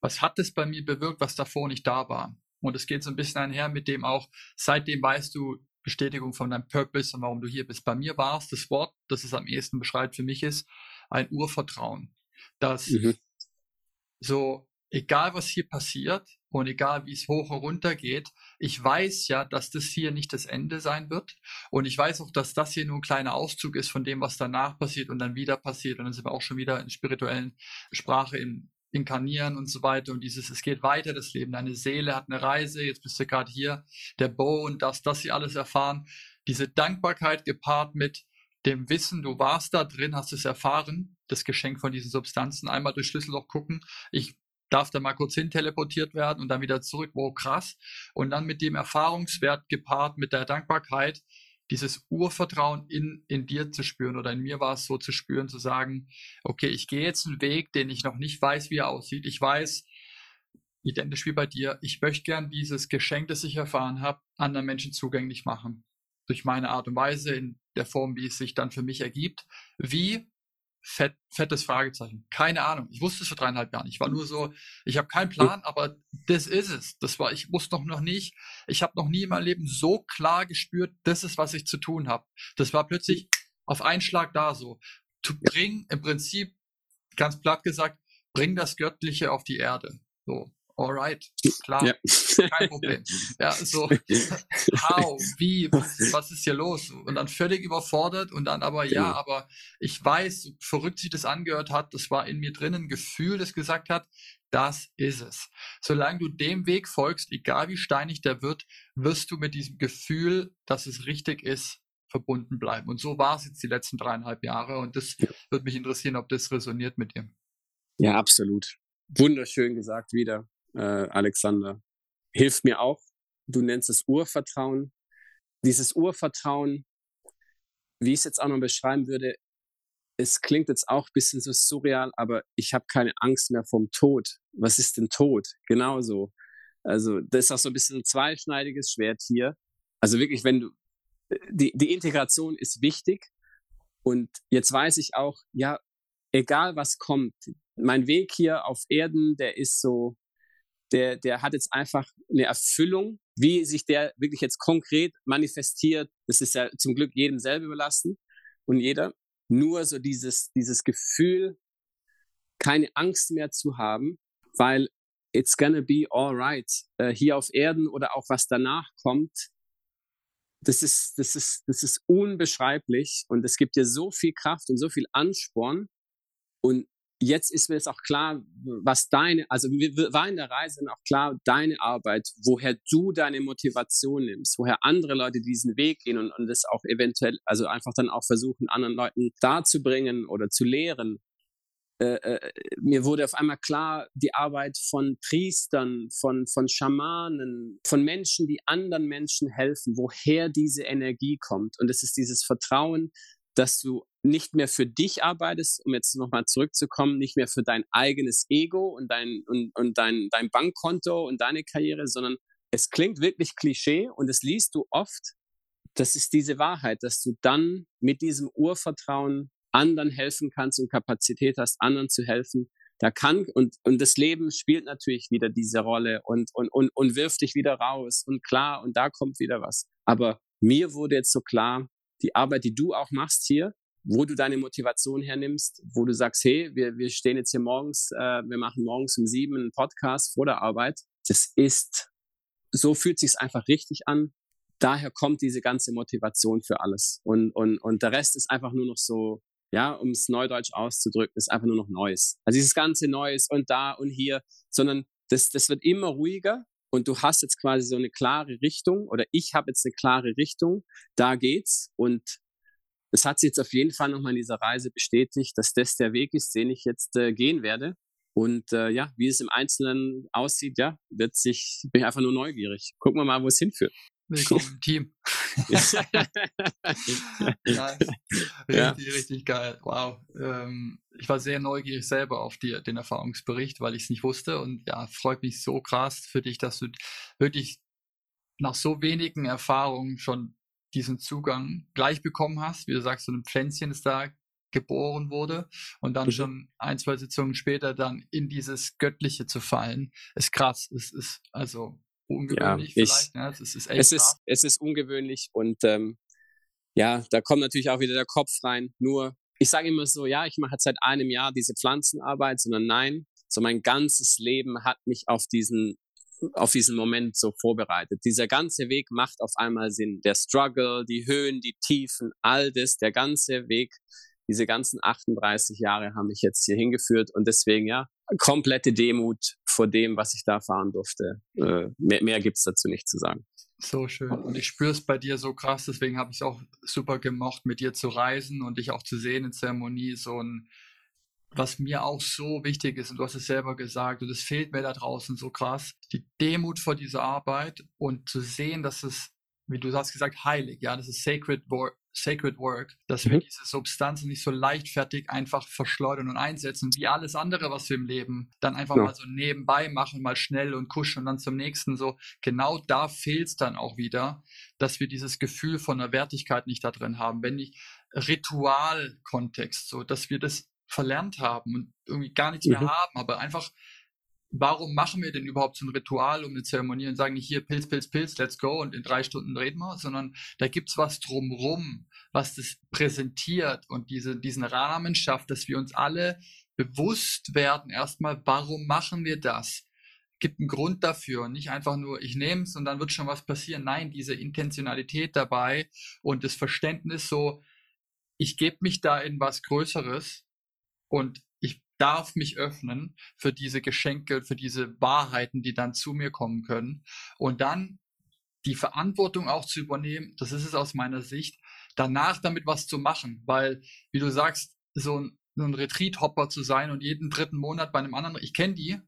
was hat es bei mir bewirkt, was davor nicht da war? Und es geht so ein bisschen einher mit dem auch, seitdem weißt du, Bestätigung von deinem Purpose und warum du hier bist. Bei mir war es das Wort, das es am ehesten beschreibt für mich ist, ein Urvertrauen. Dass mhm. So, egal was hier passiert und egal wie es hoch und runter geht, ich weiß ja, dass das hier nicht das Ende sein wird. Und ich weiß auch, dass das hier nur ein kleiner Auszug ist von dem, was danach passiert und dann wieder passiert. Und dann sind wir auch schon wieder in spirituellen Sprache im inkarnieren und so weiter und dieses, es geht weiter, das Leben, deine Seele hat eine Reise, jetzt bist du gerade hier, der Bo und das, das sie alles erfahren, diese Dankbarkeit gepaart mit dem Wissen, du warst da drin, hast es erfahren, das Geschenk von diesen Substanzen, einmal durch Schlüsselloch gucken, ich darf da mal kurz hin teleportiert werden und dann wieder zurück, wow, krass, und dann mit dem Erfahrungswert gepaart mit der Dankbarkeit, dieses Urvertrauen in, in dir zu spüren oder in mir war es so zu spüren, zu sagen, okay, ich gehe jetzt einen Weg, den ich noch nicht weiß, wie er aussieht. Ich weiß, identisch wie bei dir, ich möchte gern dieses Geschenk, das ich erfahren habe, anderen Menschen zugänglich machen. Durch meine Art und Weise, in der Form, wie es sich dann für mich ergibt. Wie? Fett, fettes Fragezeichen. Keine Ahnung. Ich wusste es vor dreieinhalb Jahren. Ich war nur so, ich habe keinen Plan, aber das ist es. Das war, ich wusste noch, noch nicht. Ich habe noch nie in meinem Leben so klar gespürt, das ist, was ich zu tun habe. Das war plötzlich auf einen Schlag da so. To bring, im Prinzip, ganz platt gesagt, bring das Göttliche auf die Erde. So alright, klar, ja. kein Problem. Ja, so, how, wie, was ist hier los? Und dann völlig überfordert und dann aber, ja, genau. aber ich weiß, so verrückt sich das angehört hat, das war in mir drin ein Gefühl, das gesagt hat, das ist es. Solange du dem Weg folgst, egal wie steinig der wird, wirst du mit diesem Gefühl, dass es richtig ist, verbunden bleiben. Und so war es jetzt die letzten dreieinhalb Jahre. Und das ja. würde mich interessieren, ob das resoniert mit dir. Ja, absolut. Wunderschön gesagt wieder äh, Alexander, hilft mir auch. Du nennst es Urvertrauen. Dieses Urvertrauen, wie ich es jetzt auch noch beschreiben würde, es klingt jetzt auch ein bisschen so surreal, aber ich habe keine Angst mehr vom Tod. Was ist denn Tod? Genauso. Also das ist auch so ein bisschen ein zweischneidiges Schwert hier. Also wirklich, wenn du, die, die Integration ist wichtig. Und jetzt weiß ich auch, ja, egal was kommt, mein Weg hier auf Erden, der ist so, der, der hat jetzt einfach eine Erfüllung. Wie sich der wirklich jetzt konkret manifestiert, das ist ja zum Glück jedem selber überlassen und jeder. Nur so dieses, dieses Gefühl, keine Angst mehr zu haben, weil it's gonna be alright. Äh, hier auf Erden oder auch was danach kommt, das ist, das ist, das ist unbeschreiblich und es gibt dir so viel Kraft und so viel Ansporn. Und jetzt ist mir jetzt auch klar, was deine, also war in der Reise dann auch klar, deine Arbeit, woher du deine Motivation nimmst, woher andere Leute diesen Weg gehen und, und das auch eventuell, also einfach dann auch versuchen, anderen Leuten darzubringen oder zu lehren. Äh, äh, mir wurde auf einmal klar, die Arbeit von Priestern, von, von Schamanen, von Menschen, die anderen Menschen helfen, woher diese Energie kommt. Und es ist dieses Vertrauen, dass du nicht mehr für dich arbeitest, um jetzt nochmal zurückzukommen, nicht mehr für dein eigenes Ego und dein, und, und dein, dein Bankkonto und deine Karriere, sondern es klingt wirklich Klischee und es liest du oft. Das ist diese Wahrheit, dass du dann mit diesem Urvertrauen anderen helfen kannst und Kapazität hast, anderen zu helfen. Da kann, und, und das Leben spielt natürlich wieder diese Rolle und, und, und, und wirft dich wieder raus und klar, und da kommt wieder was. Aber mir wurde jetzt so klar, die Arbeit, die du auch machst hier, wo du deine Motivation hernimmst, wo du sagst, hey, wir, wir stehen jetzt hier morgens, äh, wir machen morgens um sieben einen Podcast vor der Arbeit. Das ist, so fühlt sich's einfach richtig an. Daher kommt diese ganze Motivation für alles. Und, und, und der Rest ist einfach nur noch so, ja, um es neudeutsch auszudrücken, ist einfach nur noch Neues. Also dieses ganze Neues und da und hier, sondern das, das wird immer ruhiger und du hast jetzt quasi so eine klare Richtung oder ich habe jetzt eine klare Richtung, da geht's und es hat sich jetzt auf jeden Fall nochmal in dieser Reise bestätigt, dass das der Weg ist, den ich jetzt äh, gehen werde. Und äh, ja, wie es im Einzelnen aussieht, ja, wird sich, bin ich einfach nur neugierig. Gucken wir mal, wo es hinführt. Willkommen im Team. nice. Richtig, ja. richtig geil. Wow. Ähm, ich war sehr neugierig selber auf die, den Erfahrungsbericht, weil ich es nicht wusste. Und ja, freut mich so krass für dich, dass du wirklich nach so wenigen Erfahrungen schon diesen Zugang gleich bekommen hast. Wie du sagst, so ein Pflänzchen ist da geboren wurde und dann mhm. schon ein, zwei Sitzungen später dann in dieses Göttliche zu fallen, ist krass. Es ist also ungewöhnlich ja, vielleicht. Ne? Es, ist, es, ist, es ist ungewöhnlich und ähm, ja, da kommt natürlich auch wieder der Kopf rein. Nur, ich sage immer so, ja, ich mache seit einem Jahr diese Pflanzenarbeit, sondern nein, so mein ganzes Leben hat mich auf diesen auf diesen Moment so vorbereitet. Dieser ganze Weg macht auf einmal Sinn. Der Struggle, die Höhen, die Tiefen, all das, der ganze Weg, diese ganzen 38 Jahre haben mich jetzt hier hingeführt und deswegen ja, komplette Demut vor dem, was ich da erfahren durfte. Äh, mehr mehr gibt es dazu nicht zu sagen. So schön. Und ich spüre es bei dir so krass, deswegen habe ich es auch super gemocht, mit dir zu reisen und dich auch zu sehen in Zeremonie, so ein was mir auch so wichtig ist, und du hast es selber gesagt, und es fehlt mir da draußen so krass, die Demut vor dieser Arbeit und zu sehen, dass es, wie du hast gesagt, heilig, ja, das ist sacred work, sacred work, dass mhm. wir diese Substanzen nicht so leichtfertig einfach verschleudern und einsetzen, wie alles andere, was wir im Leben dann einfach ja. mal so nebenbei machen, mal schnell und kuschen und dann zum nächsten so. Genau da fehlt es dann auch wieder, dass wir dieses Gefühl von der Wertigkeit nicht da drin haben. Wenn ich Ritualkontext, so, dass wir das verlernt haben und irgendwie gar nichts mhm. mehr haben, aber einfach, warum machen wir denn überhaupt so ein Ritual um eine Zeremonie und sagen nicht hier Pilz, Pilz, Pilz, let's go und in drei Stunden reden wir, sondern da gibt es was drumrum, was das präsentiert und diese, diesen Rahmen schafft, dass wir uns alle bewusst werden, erstmal, warum machen wir das? gibt einen Grund dafür und nicht einfach nur, ich nehme es und dann wird schon was passieren. Nein, diese Intentionalität dabei und das Verständnis so, ich gebe mich da in was Größeres und ich darf mich öffnen für diese Geschenke, für diese Wahrheiten, die dann zu mir kommen können. Und dann die Verantwortung auch zu übernehmen, das ist es aus meiner Sicht, danach damit was zu machen. Weil, wie du sagst, so ein, so ein Retreat-Hopper zu sein und jeden dritten Monat bei einem anderen, ich kenne die,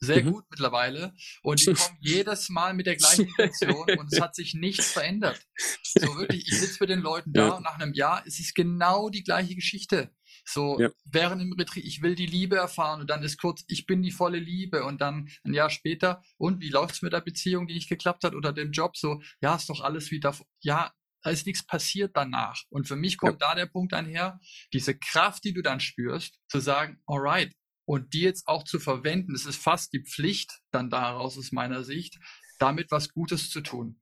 sehr mhm. gut mittlerweile. Und die kommen jedes Mal mit der gleichen Intention und es hat sich nichts verändert. So wirklich, ich sitze für den Leuten da ja. und nach einem Jahr ist es genau die gleiche Geschichte. So, ja. während im Retreat, ich will die Liebe erfahren und dann ist kurz, ich bin die volle Liebe und dann ein Jahr später, und wie läuft es mit der Beziehung, die nicht geklappt hat oder dem Job? So, ja, ist doch alles wieder, ja, da ist nichts passiert danach. Und für mich kommt ja. da der Punkt einher, diese Kraft, die du dann spürst, zu sagen, alright, und die jetzt auch zu verwenden, es ist fast die Pflicht dann daraus aus meiner Sicht, damit was Gutes zu tun.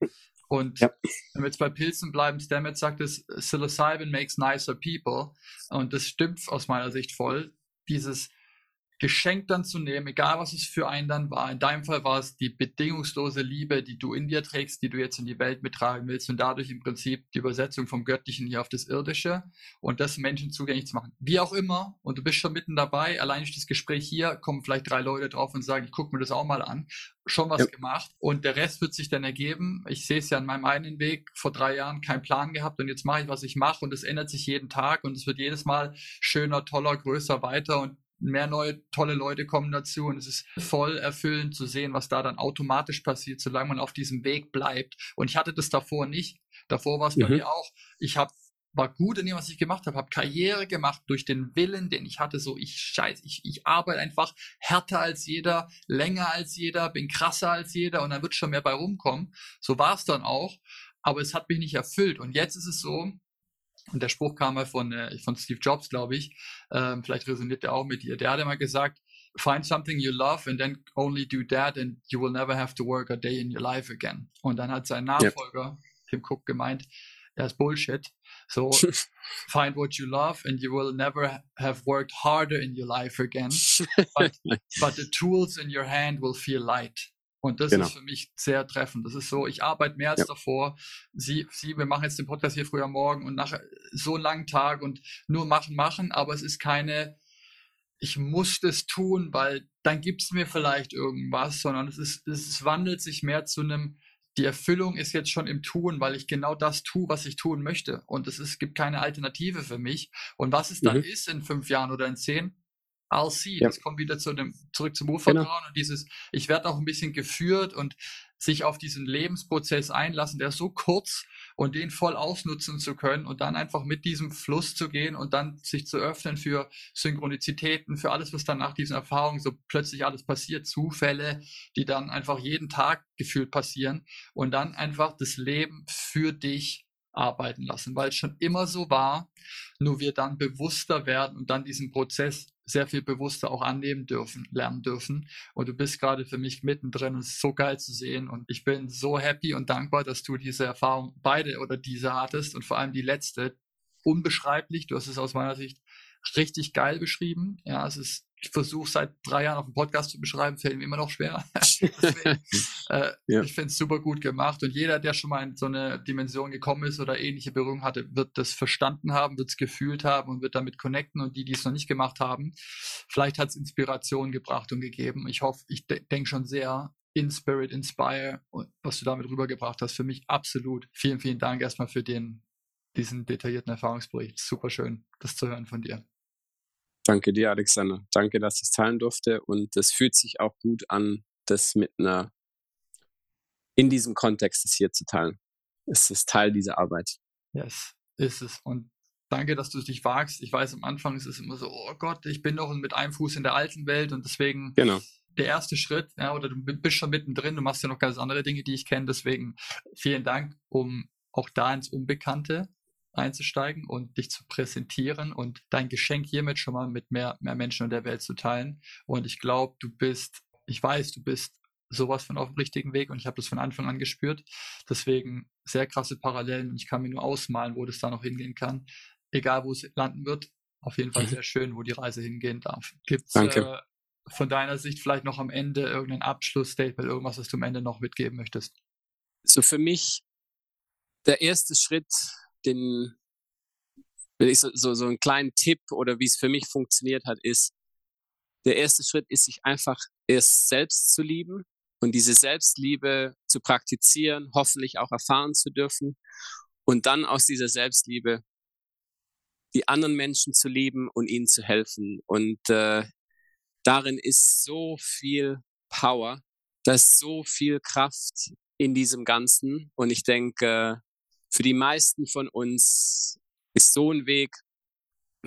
Und ja. wenn wir jetzt bei Pilzen bleiben, Stamets sagt es, Psilocybin makes nicer people. Und das stimmt aus meiner Sicht voll. Dieses, Geschenk dann zu nehmen, egal was es für einen dann war. In deinem Fall war es die bedingungslose Liebe, die du in dir trägst, die du jetzt in die Welt mittragen willst und dadurch im Prinzip die Übersetzung vom Göttlichen hier auf das Irdische und das Menschen zugänglich zu machen. Wie auch immer, und du bist schon mitten dabei, allein durch das Gespräch hier kommen vielleicht drei Leute drauf und sagen, ich gucke mir das auch mal an. Schon was ja. gemacht und der Rest wird sich dann ergeben. Ich sehe es ja in meinem eigenen Weg, vor drei Jahren keinen Plan gehabt und jetzt mache ich, was ich mache und es ändert sich jeden Tag und es wird jedes Mal schöner, toller, größer, weiter und mehr neue tolle Leute kommen dazu und es ist voll erfüllend zu sehen, was da dann automatisch passiert, solange man auf diesem Weg bleibt. Und ich hatte das davor nicht. Davor war es bei mhm. mir auch. Ich habe war gut in dem, was ich gemacht habe, habe Karriere gemacht durch den Willen, den ich hatte. So, ich scheiß, ich, ich arbeite einfach härter als jeder, länger als jeder, bin krasser als jeder und dann wird schon mehr bei rumkommen. So war es dann auch. Aber es hat mich nicht erfüllt. Und jetzt ist es so, und der Spruch kam mal von, äh, von Steve Jobs, glaube ich. Ähm, vielleicht resoniert der auch mit dir. Der hat immer gesagt, find something you love and then only do that and you will never have to work a day in your life again. Und dann hat sein Nachfolger, yep. Tim Cook, gemeint, das ist Bullshit. So, find what you love and you will never have worked harder in your life again. But, but the tools in your hand will feel light. Und das genau. ist für mich sehr treffend. Das ist so, ich arbeite mehr als ja. davor. Sie, Sie, wir machen jetzt den Podcast hier früher morgen und nach so einem langen Tag und nur machen, machen, aber es ist keine, ich muss das tun, weil dann gibt es mir vielleicht irgendwas, sondern es ist, es wandelt sich mehr zu einem, die Erfüllung ist jetzt schon im Tun, weil ich genau das tue, was ich tun möchte. Und es ist, gibt keine Alternative für mich. Und was es dann mhm. ist in fünf Jahren oder in zehn, I'll see. Ja. Das kommt wieder zu dem, zurück zum Urvertrauen genau. und dieses, ich werde auch ein bisschen geführt und sich auf diesen Lebensprozess einlassen, der ist so kurz und den voll ausnutzen zu können und dann einfach mit diesem Fluss zu gehen und dann sich zu öffnen für Synchronizitäten, für alles, was dann nach diesen Erfahrungen so plötzlich alles passiert, Zufälle, die dann einfach jeden Tag gefühlt passieren und dann einfach das Leben für dich arbeiten lassen, weil es schon immer so war, nur wir dann bewusster werden und dann diesen Prozess sehr viel bewusster auch annehmen dürfen, lernen dürfen. Und du bist gerade für mich mittendrin es ist so geil zu sehen. Und ich bin so happy und dankbar, dass du diese Erfahrung beide oder diese hattest und vor allem die letzte. Unbeschreiblich. Du hast es aus meiner Sicht richtig geil beschrieben. Ja, es ist ich versuche seit drei Jahren auf dem Podcast zu beschreiben, fällt mir immer noch schwer. Deswegen, äh, ja. Ich finde es super gut gemacht und jeder, der schon mal in so eine Dimension gekommen ist oder ähnliche Berührung hatte, wird das verstanden haben, wird es gefühlt haben und wird damit connecten und die, die es noch nicht gemacht haben, vielleicht hat es Inspiration gebracht und gegeben. Ich hoffe, ich de denke schon sehr in Spirit, Inspire und was du damit rübergebracht hast, für mich absolut. Vielen, vielen Dank erstmal für den, diesen detaillierten Erfahrungsbericht. Super schön, das zu hören von dir. Danke dir, Alexander. Danke, dass ich es teilen durfte. Und es fühlt sich auch gut an, das mit einer, in diesem Kontext es hier zu teilen. Es ist Teil dieser Arbeit. Yes, ist es. Und danke, dass du es dich wagst. Ich weiß, am Anfang ist es immer so, oh Gott, ich bin noch mit einem Fuß in der alten Welt und deswegen genau. der erste Schritt, ja, oder du bist schon mittendrin, du machst ja noch ganz andere Dinge, die ich kenne. Deswegen vielen Dank, um auch da ins Unbekannte einzusteigen und dich zu präsentieren und dein Geschenk hiermit schon mal mit mehr, mehr Menschen in der Welt zu teilen. Und ich glaube, du bist, ich weiß, du bist sowas von auf dem richtigen Weg und ich habe das von Anfang an gespürt. Deswegen sehr krasse Parallelen und ich kann mir nur ausmalen, wo das da noch hingehen kann. Egal, wo es landen wird, auf jeden Fall mhm. sehr schön, wo die Reise hingehen darf. Gibt es äh, von deiner Sicht vielleicht noch am Ende irgendein Abschlussstatement, irgendwas, was du am Ende noch mitgeben möchtest? So für mich der erste Schritt den, so, so, so einen kleinen Tipp oder wie es für mich funktioniert hat, ist, der erste Schritt ist, sich einfach erst selbst zu lieben und diese Selbstliebe zu praktizieren, hoffentlich auch erfahren zu dürfen und dann aus dieser Selbstliebe die anderen Menschen zu lieben und ihnen zu helfen. Und äh, darin ist so viel Power, da ist so viel Kraft in diesem Ganzen. Und ich denke, für die meisten von uns ist so ein Weg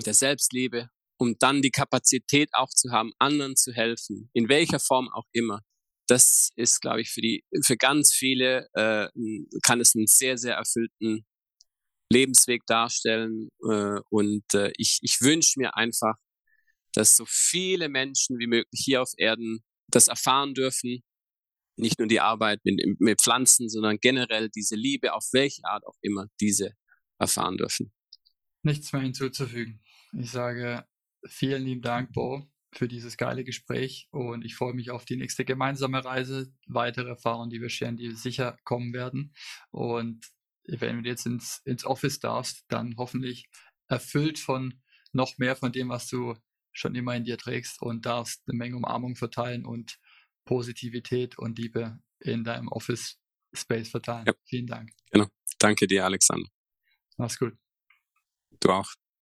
der Selbstliebe, um dann die Kapazität auch zu haben, anderen zu helfen, in welcher Form auch immer. Das ist, glaube ich, für die, für ganz viele äh, kann es einen sehr, sehr erfüllten Lebensweg darstellen. Äh, und äh, ich, ich wünsche mir einfach, dass so viele Menschen wie möglich hier auf Erden das erfahren dürfen nicht nur die Arbeit mit, mit Pflanzen, sondern generell diese Liebe, auf welche Art auch immer, diese erfahren dürfen. Nichts mehr hinzuzufügen. Ich sage vielen lieben Dank, Bo, für dieses geile Gespräch und ich freue mich auf die nächste gemeinsame Reise, weitere Erfahrungen, die wir scheren, die sicher kommen werden. Und wenn du jetzt ins, ins Office darfst, dann hoffentlich erfüllt von noch mehr von dem, was du schon immer in dir trägst und darfst eine Menge Umarmung verteilen und Positivität und Liebe in deinem Office Space verteilen. Ja. Vielen Dank. Genau. Danke dir, Alexander. Mach's gut. Du auch.